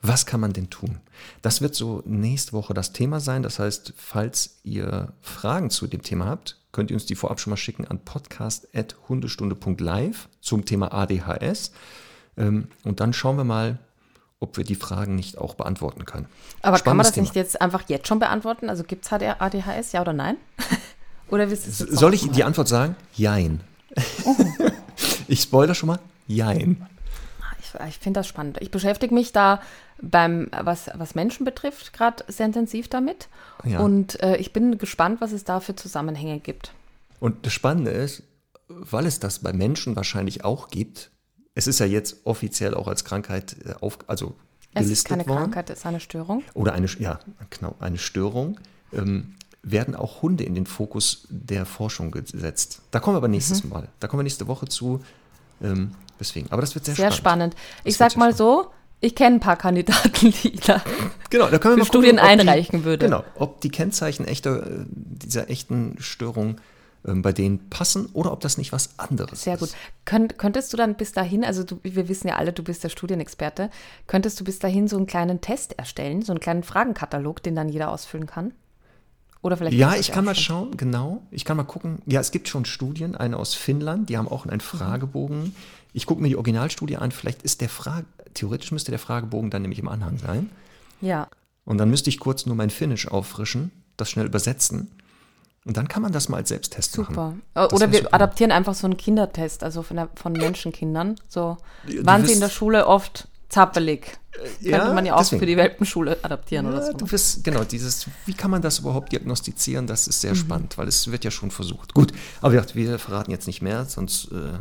Speaker 2: Was kann man denn tun? Das wird so nächste Woche das Thema sein. Das heißt, falls ihr Fragen zu dem Thema habt, könnt ihr uns die vorab schon mal schicken an podcast.hundestunde.live zum Thema ADHS. Ähm, und dann schauen wir mal, ob wir die Fragen nicht auch beantworten können.
Speaker 1: Aber Spannendes kann man das Thema. nicht jetzt einfach jetzt schon beantworten? Also gibt es ADHS, ja oder nein? oder
Speaker 2: Soll ich die Antwort sagen? Jein. Oh. ich spoilere schon mal. Jein
Speaker 1: ich finde das spannend. Ich beschäftige mich da beim, was, was Menschen betrifft, gerade sehr intensiv damit. Ja. Und äh, ich bin gespannt, was es da für Zusammenhänge gibt.
Speaker 2: Und das Spannende ist, weil es das bei Menschen wahrscheinlich auch gibt, es ist ja jetzt offiziell auch als Krankheit äh, auf, also
Speaker 1: es ist keine worden, Krankheit, es ist eine Störung.
Speaker 2: Oder eine, ja, genau, eine Störung. Ähm, werden auch Hunde in den Fokus der Forschung gesetzt. Da kommen wir aber nächstes mhm. Mal. Da kommen wir nächste Woche zu. Ähm, deswegen. Aber das wird sehr,
Speaker 1: sehr spannend. spannend. Ich sag mal so, ich kenne ein paar Kandidaten, die da
Speaker 2: genau, da können wir
Speaker 1: für Studien gucken, einreichen
Speaker 2: die,
Speaker 1: würde.
Speaker 2: Genau, ob die Kennzeichen echter, äh, dieser echten Störung ähm, bei denen passen oder ob das nicht was anderes
Speaker 1: Sehr ist. Sehr gut. Könnt, könntest du dann bis dahin, also du, wir wissen ja alle, du bist der Studienexperte, könntest du bis dahin so einen kleinen Test erstellen, so einen kleinen Fragenkatalog, den dann jeder ausfüllen kann? Oder vielleicht
Speaker 2: ja, ich kann mal schon. schauen, genau. Ich kann mal gucken. Ja, es gibt schon Studien, eine aus Finnland, die haben auch einen Fragebogen. Ich gucke mir die Originalstudie an. Vielleicht ist der Frage, theoretisch müsste der Fragebogen dann nämlich im Anhang sein.
Speaker 1: Ja.
Speaker 2: Und dann müsste ich kurz nur mein Finnisch auffrischen, das schnell übersetzen. Und dann kann man das mal als Selbsttest
Speaker 1: super.
Speaker 2: machen.
Speaker 1: Super. Oder wir super. adaptieren einfach so einen Kindertest, also von, der, von Menschenkindern. So, waren sie in der Schule oft zappelig? Äh, ja, Könnte man ja auch deswegen. für die Welpenschule adaptieren ja, oder so.
Speaker 2: Du wirst, genau, dieses, wie kann man das überhaupt diagnostizieren, das ist sehr mhm. spannend, weil es wird ja schon versucht. Gut, aber wir, wir verraten jetzt nicht mehr, sonst äh,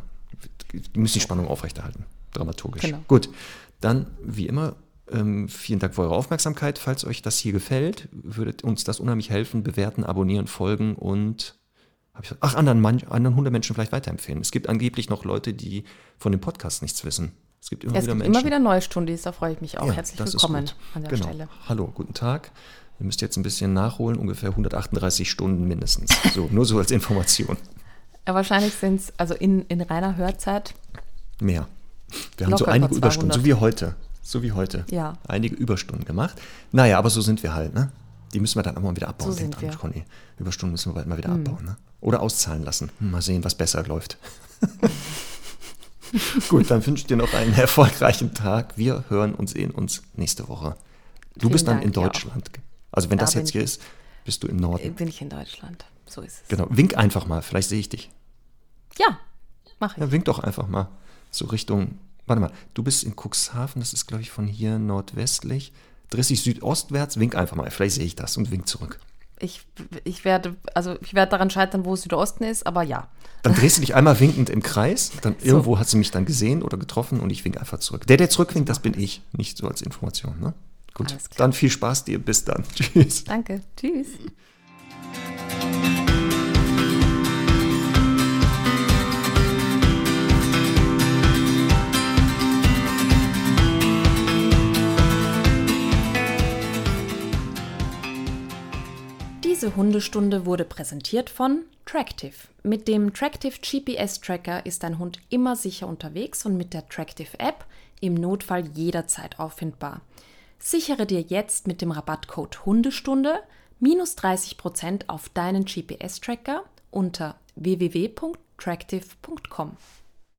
Speaker 2: müssen die Spannung aufrechterhalten, dramaturgisch. Genau. Gut, dann wie immer ähm, vielen Dank für eure Aufmerksamkeit. Falls euch das hier gefällt, würde uns das unheimlich helfen. Bewerten, abonnieren, folgen und ich, ach, anderen, manch, anderen Hundemenschen vielleicht weiterempfehlen. Es gibt angeblich noch Leute, die von dem Podcast nichts wissen. Es gibt immer
Speaker 1: es
Speaker 2: wieder
Speaker 1: gibt
Speaker 2: Menschen.
Speaker 1: immer wieder neue Stundis, da freue ich mich auch. Ja, Herzlich willkommen
Speaker 2: an der genau. Stelle. Hallo, guten Tag. Ihr müsst jetzt ein bisschen nachholen, ungefähr 138 Stunden mindestens. So, nur so als Information.
Speaker 1: Ja, wahrscheinlich sind es, also in, in reiner Hörzeit.
Speaker 2: Mehr. Wir haben so einige Überstunden, so wie heute. So wie heute.
Speaker 1: Ja.
Speaker 2: Einige Überstunden gemacht. Naja, aber so sind wir halt, ne? Die müssen wir dann auch mal wieder abbauen.
Speaker 1: So sind wir.
Speaker 2: Conny. Überstunden müssen wir bald mal wieder hm. abbauen, ne? Oder auszahlen lassen. Hm, mal sehen, was besser läuft. Gut, dann wünsche ich dir noch einen erfolgreichen Tag. Wir hören und sehen uns nächste Woche. Du Vielen bist dann Dank, in Deutschland. Ja. Also wenn da das jetzt hier ist, bist du im Norden.
Speaker 1: Bin ich in Deutschland. So ist es.
Speaker 2: Genau. Wink einfach mal, vielleicht sehe ich dich.
Speaker 1: Ja, mach ich.
Speaker 2: Ja, wink doch einfach mal. So Richtung warte mal, du bist in Cuxhaven, das ist, glaube ich, von hier nordwestlich. Drehst dich südostwärts, wink einfach mal, vielleicht sehe ich das und wink zurück.
Speaker 1: Ich, ich werde, also ich werde daran scheitern, wo Südosten ist, aber ja.
Speaker 2: Dann drehst du dich einmal winkend im Kreis, dann so. irgendwo hat sie mich dann gesehen oder getroffen und ich wink einfach zurück. Der, der zurückwinkt, das bin ich, nicht so als Information, ne? Gut, dann viel Spaß dir, bis dann.
Speaker 1: Tschüss. Danke, tschüss. Diese Hundestunde wurde präsentiert von Tractive. Mit dem Tractive GPS Tracker ist dein Hund immer sicher unterwegs und mit der Tractive App im Notfall jederzeit auffindbar. Sichere dir jetzt mit dem Rabattcode Hundestunde minus 30% auf deinen GPS Tracker unter www.tractive.com.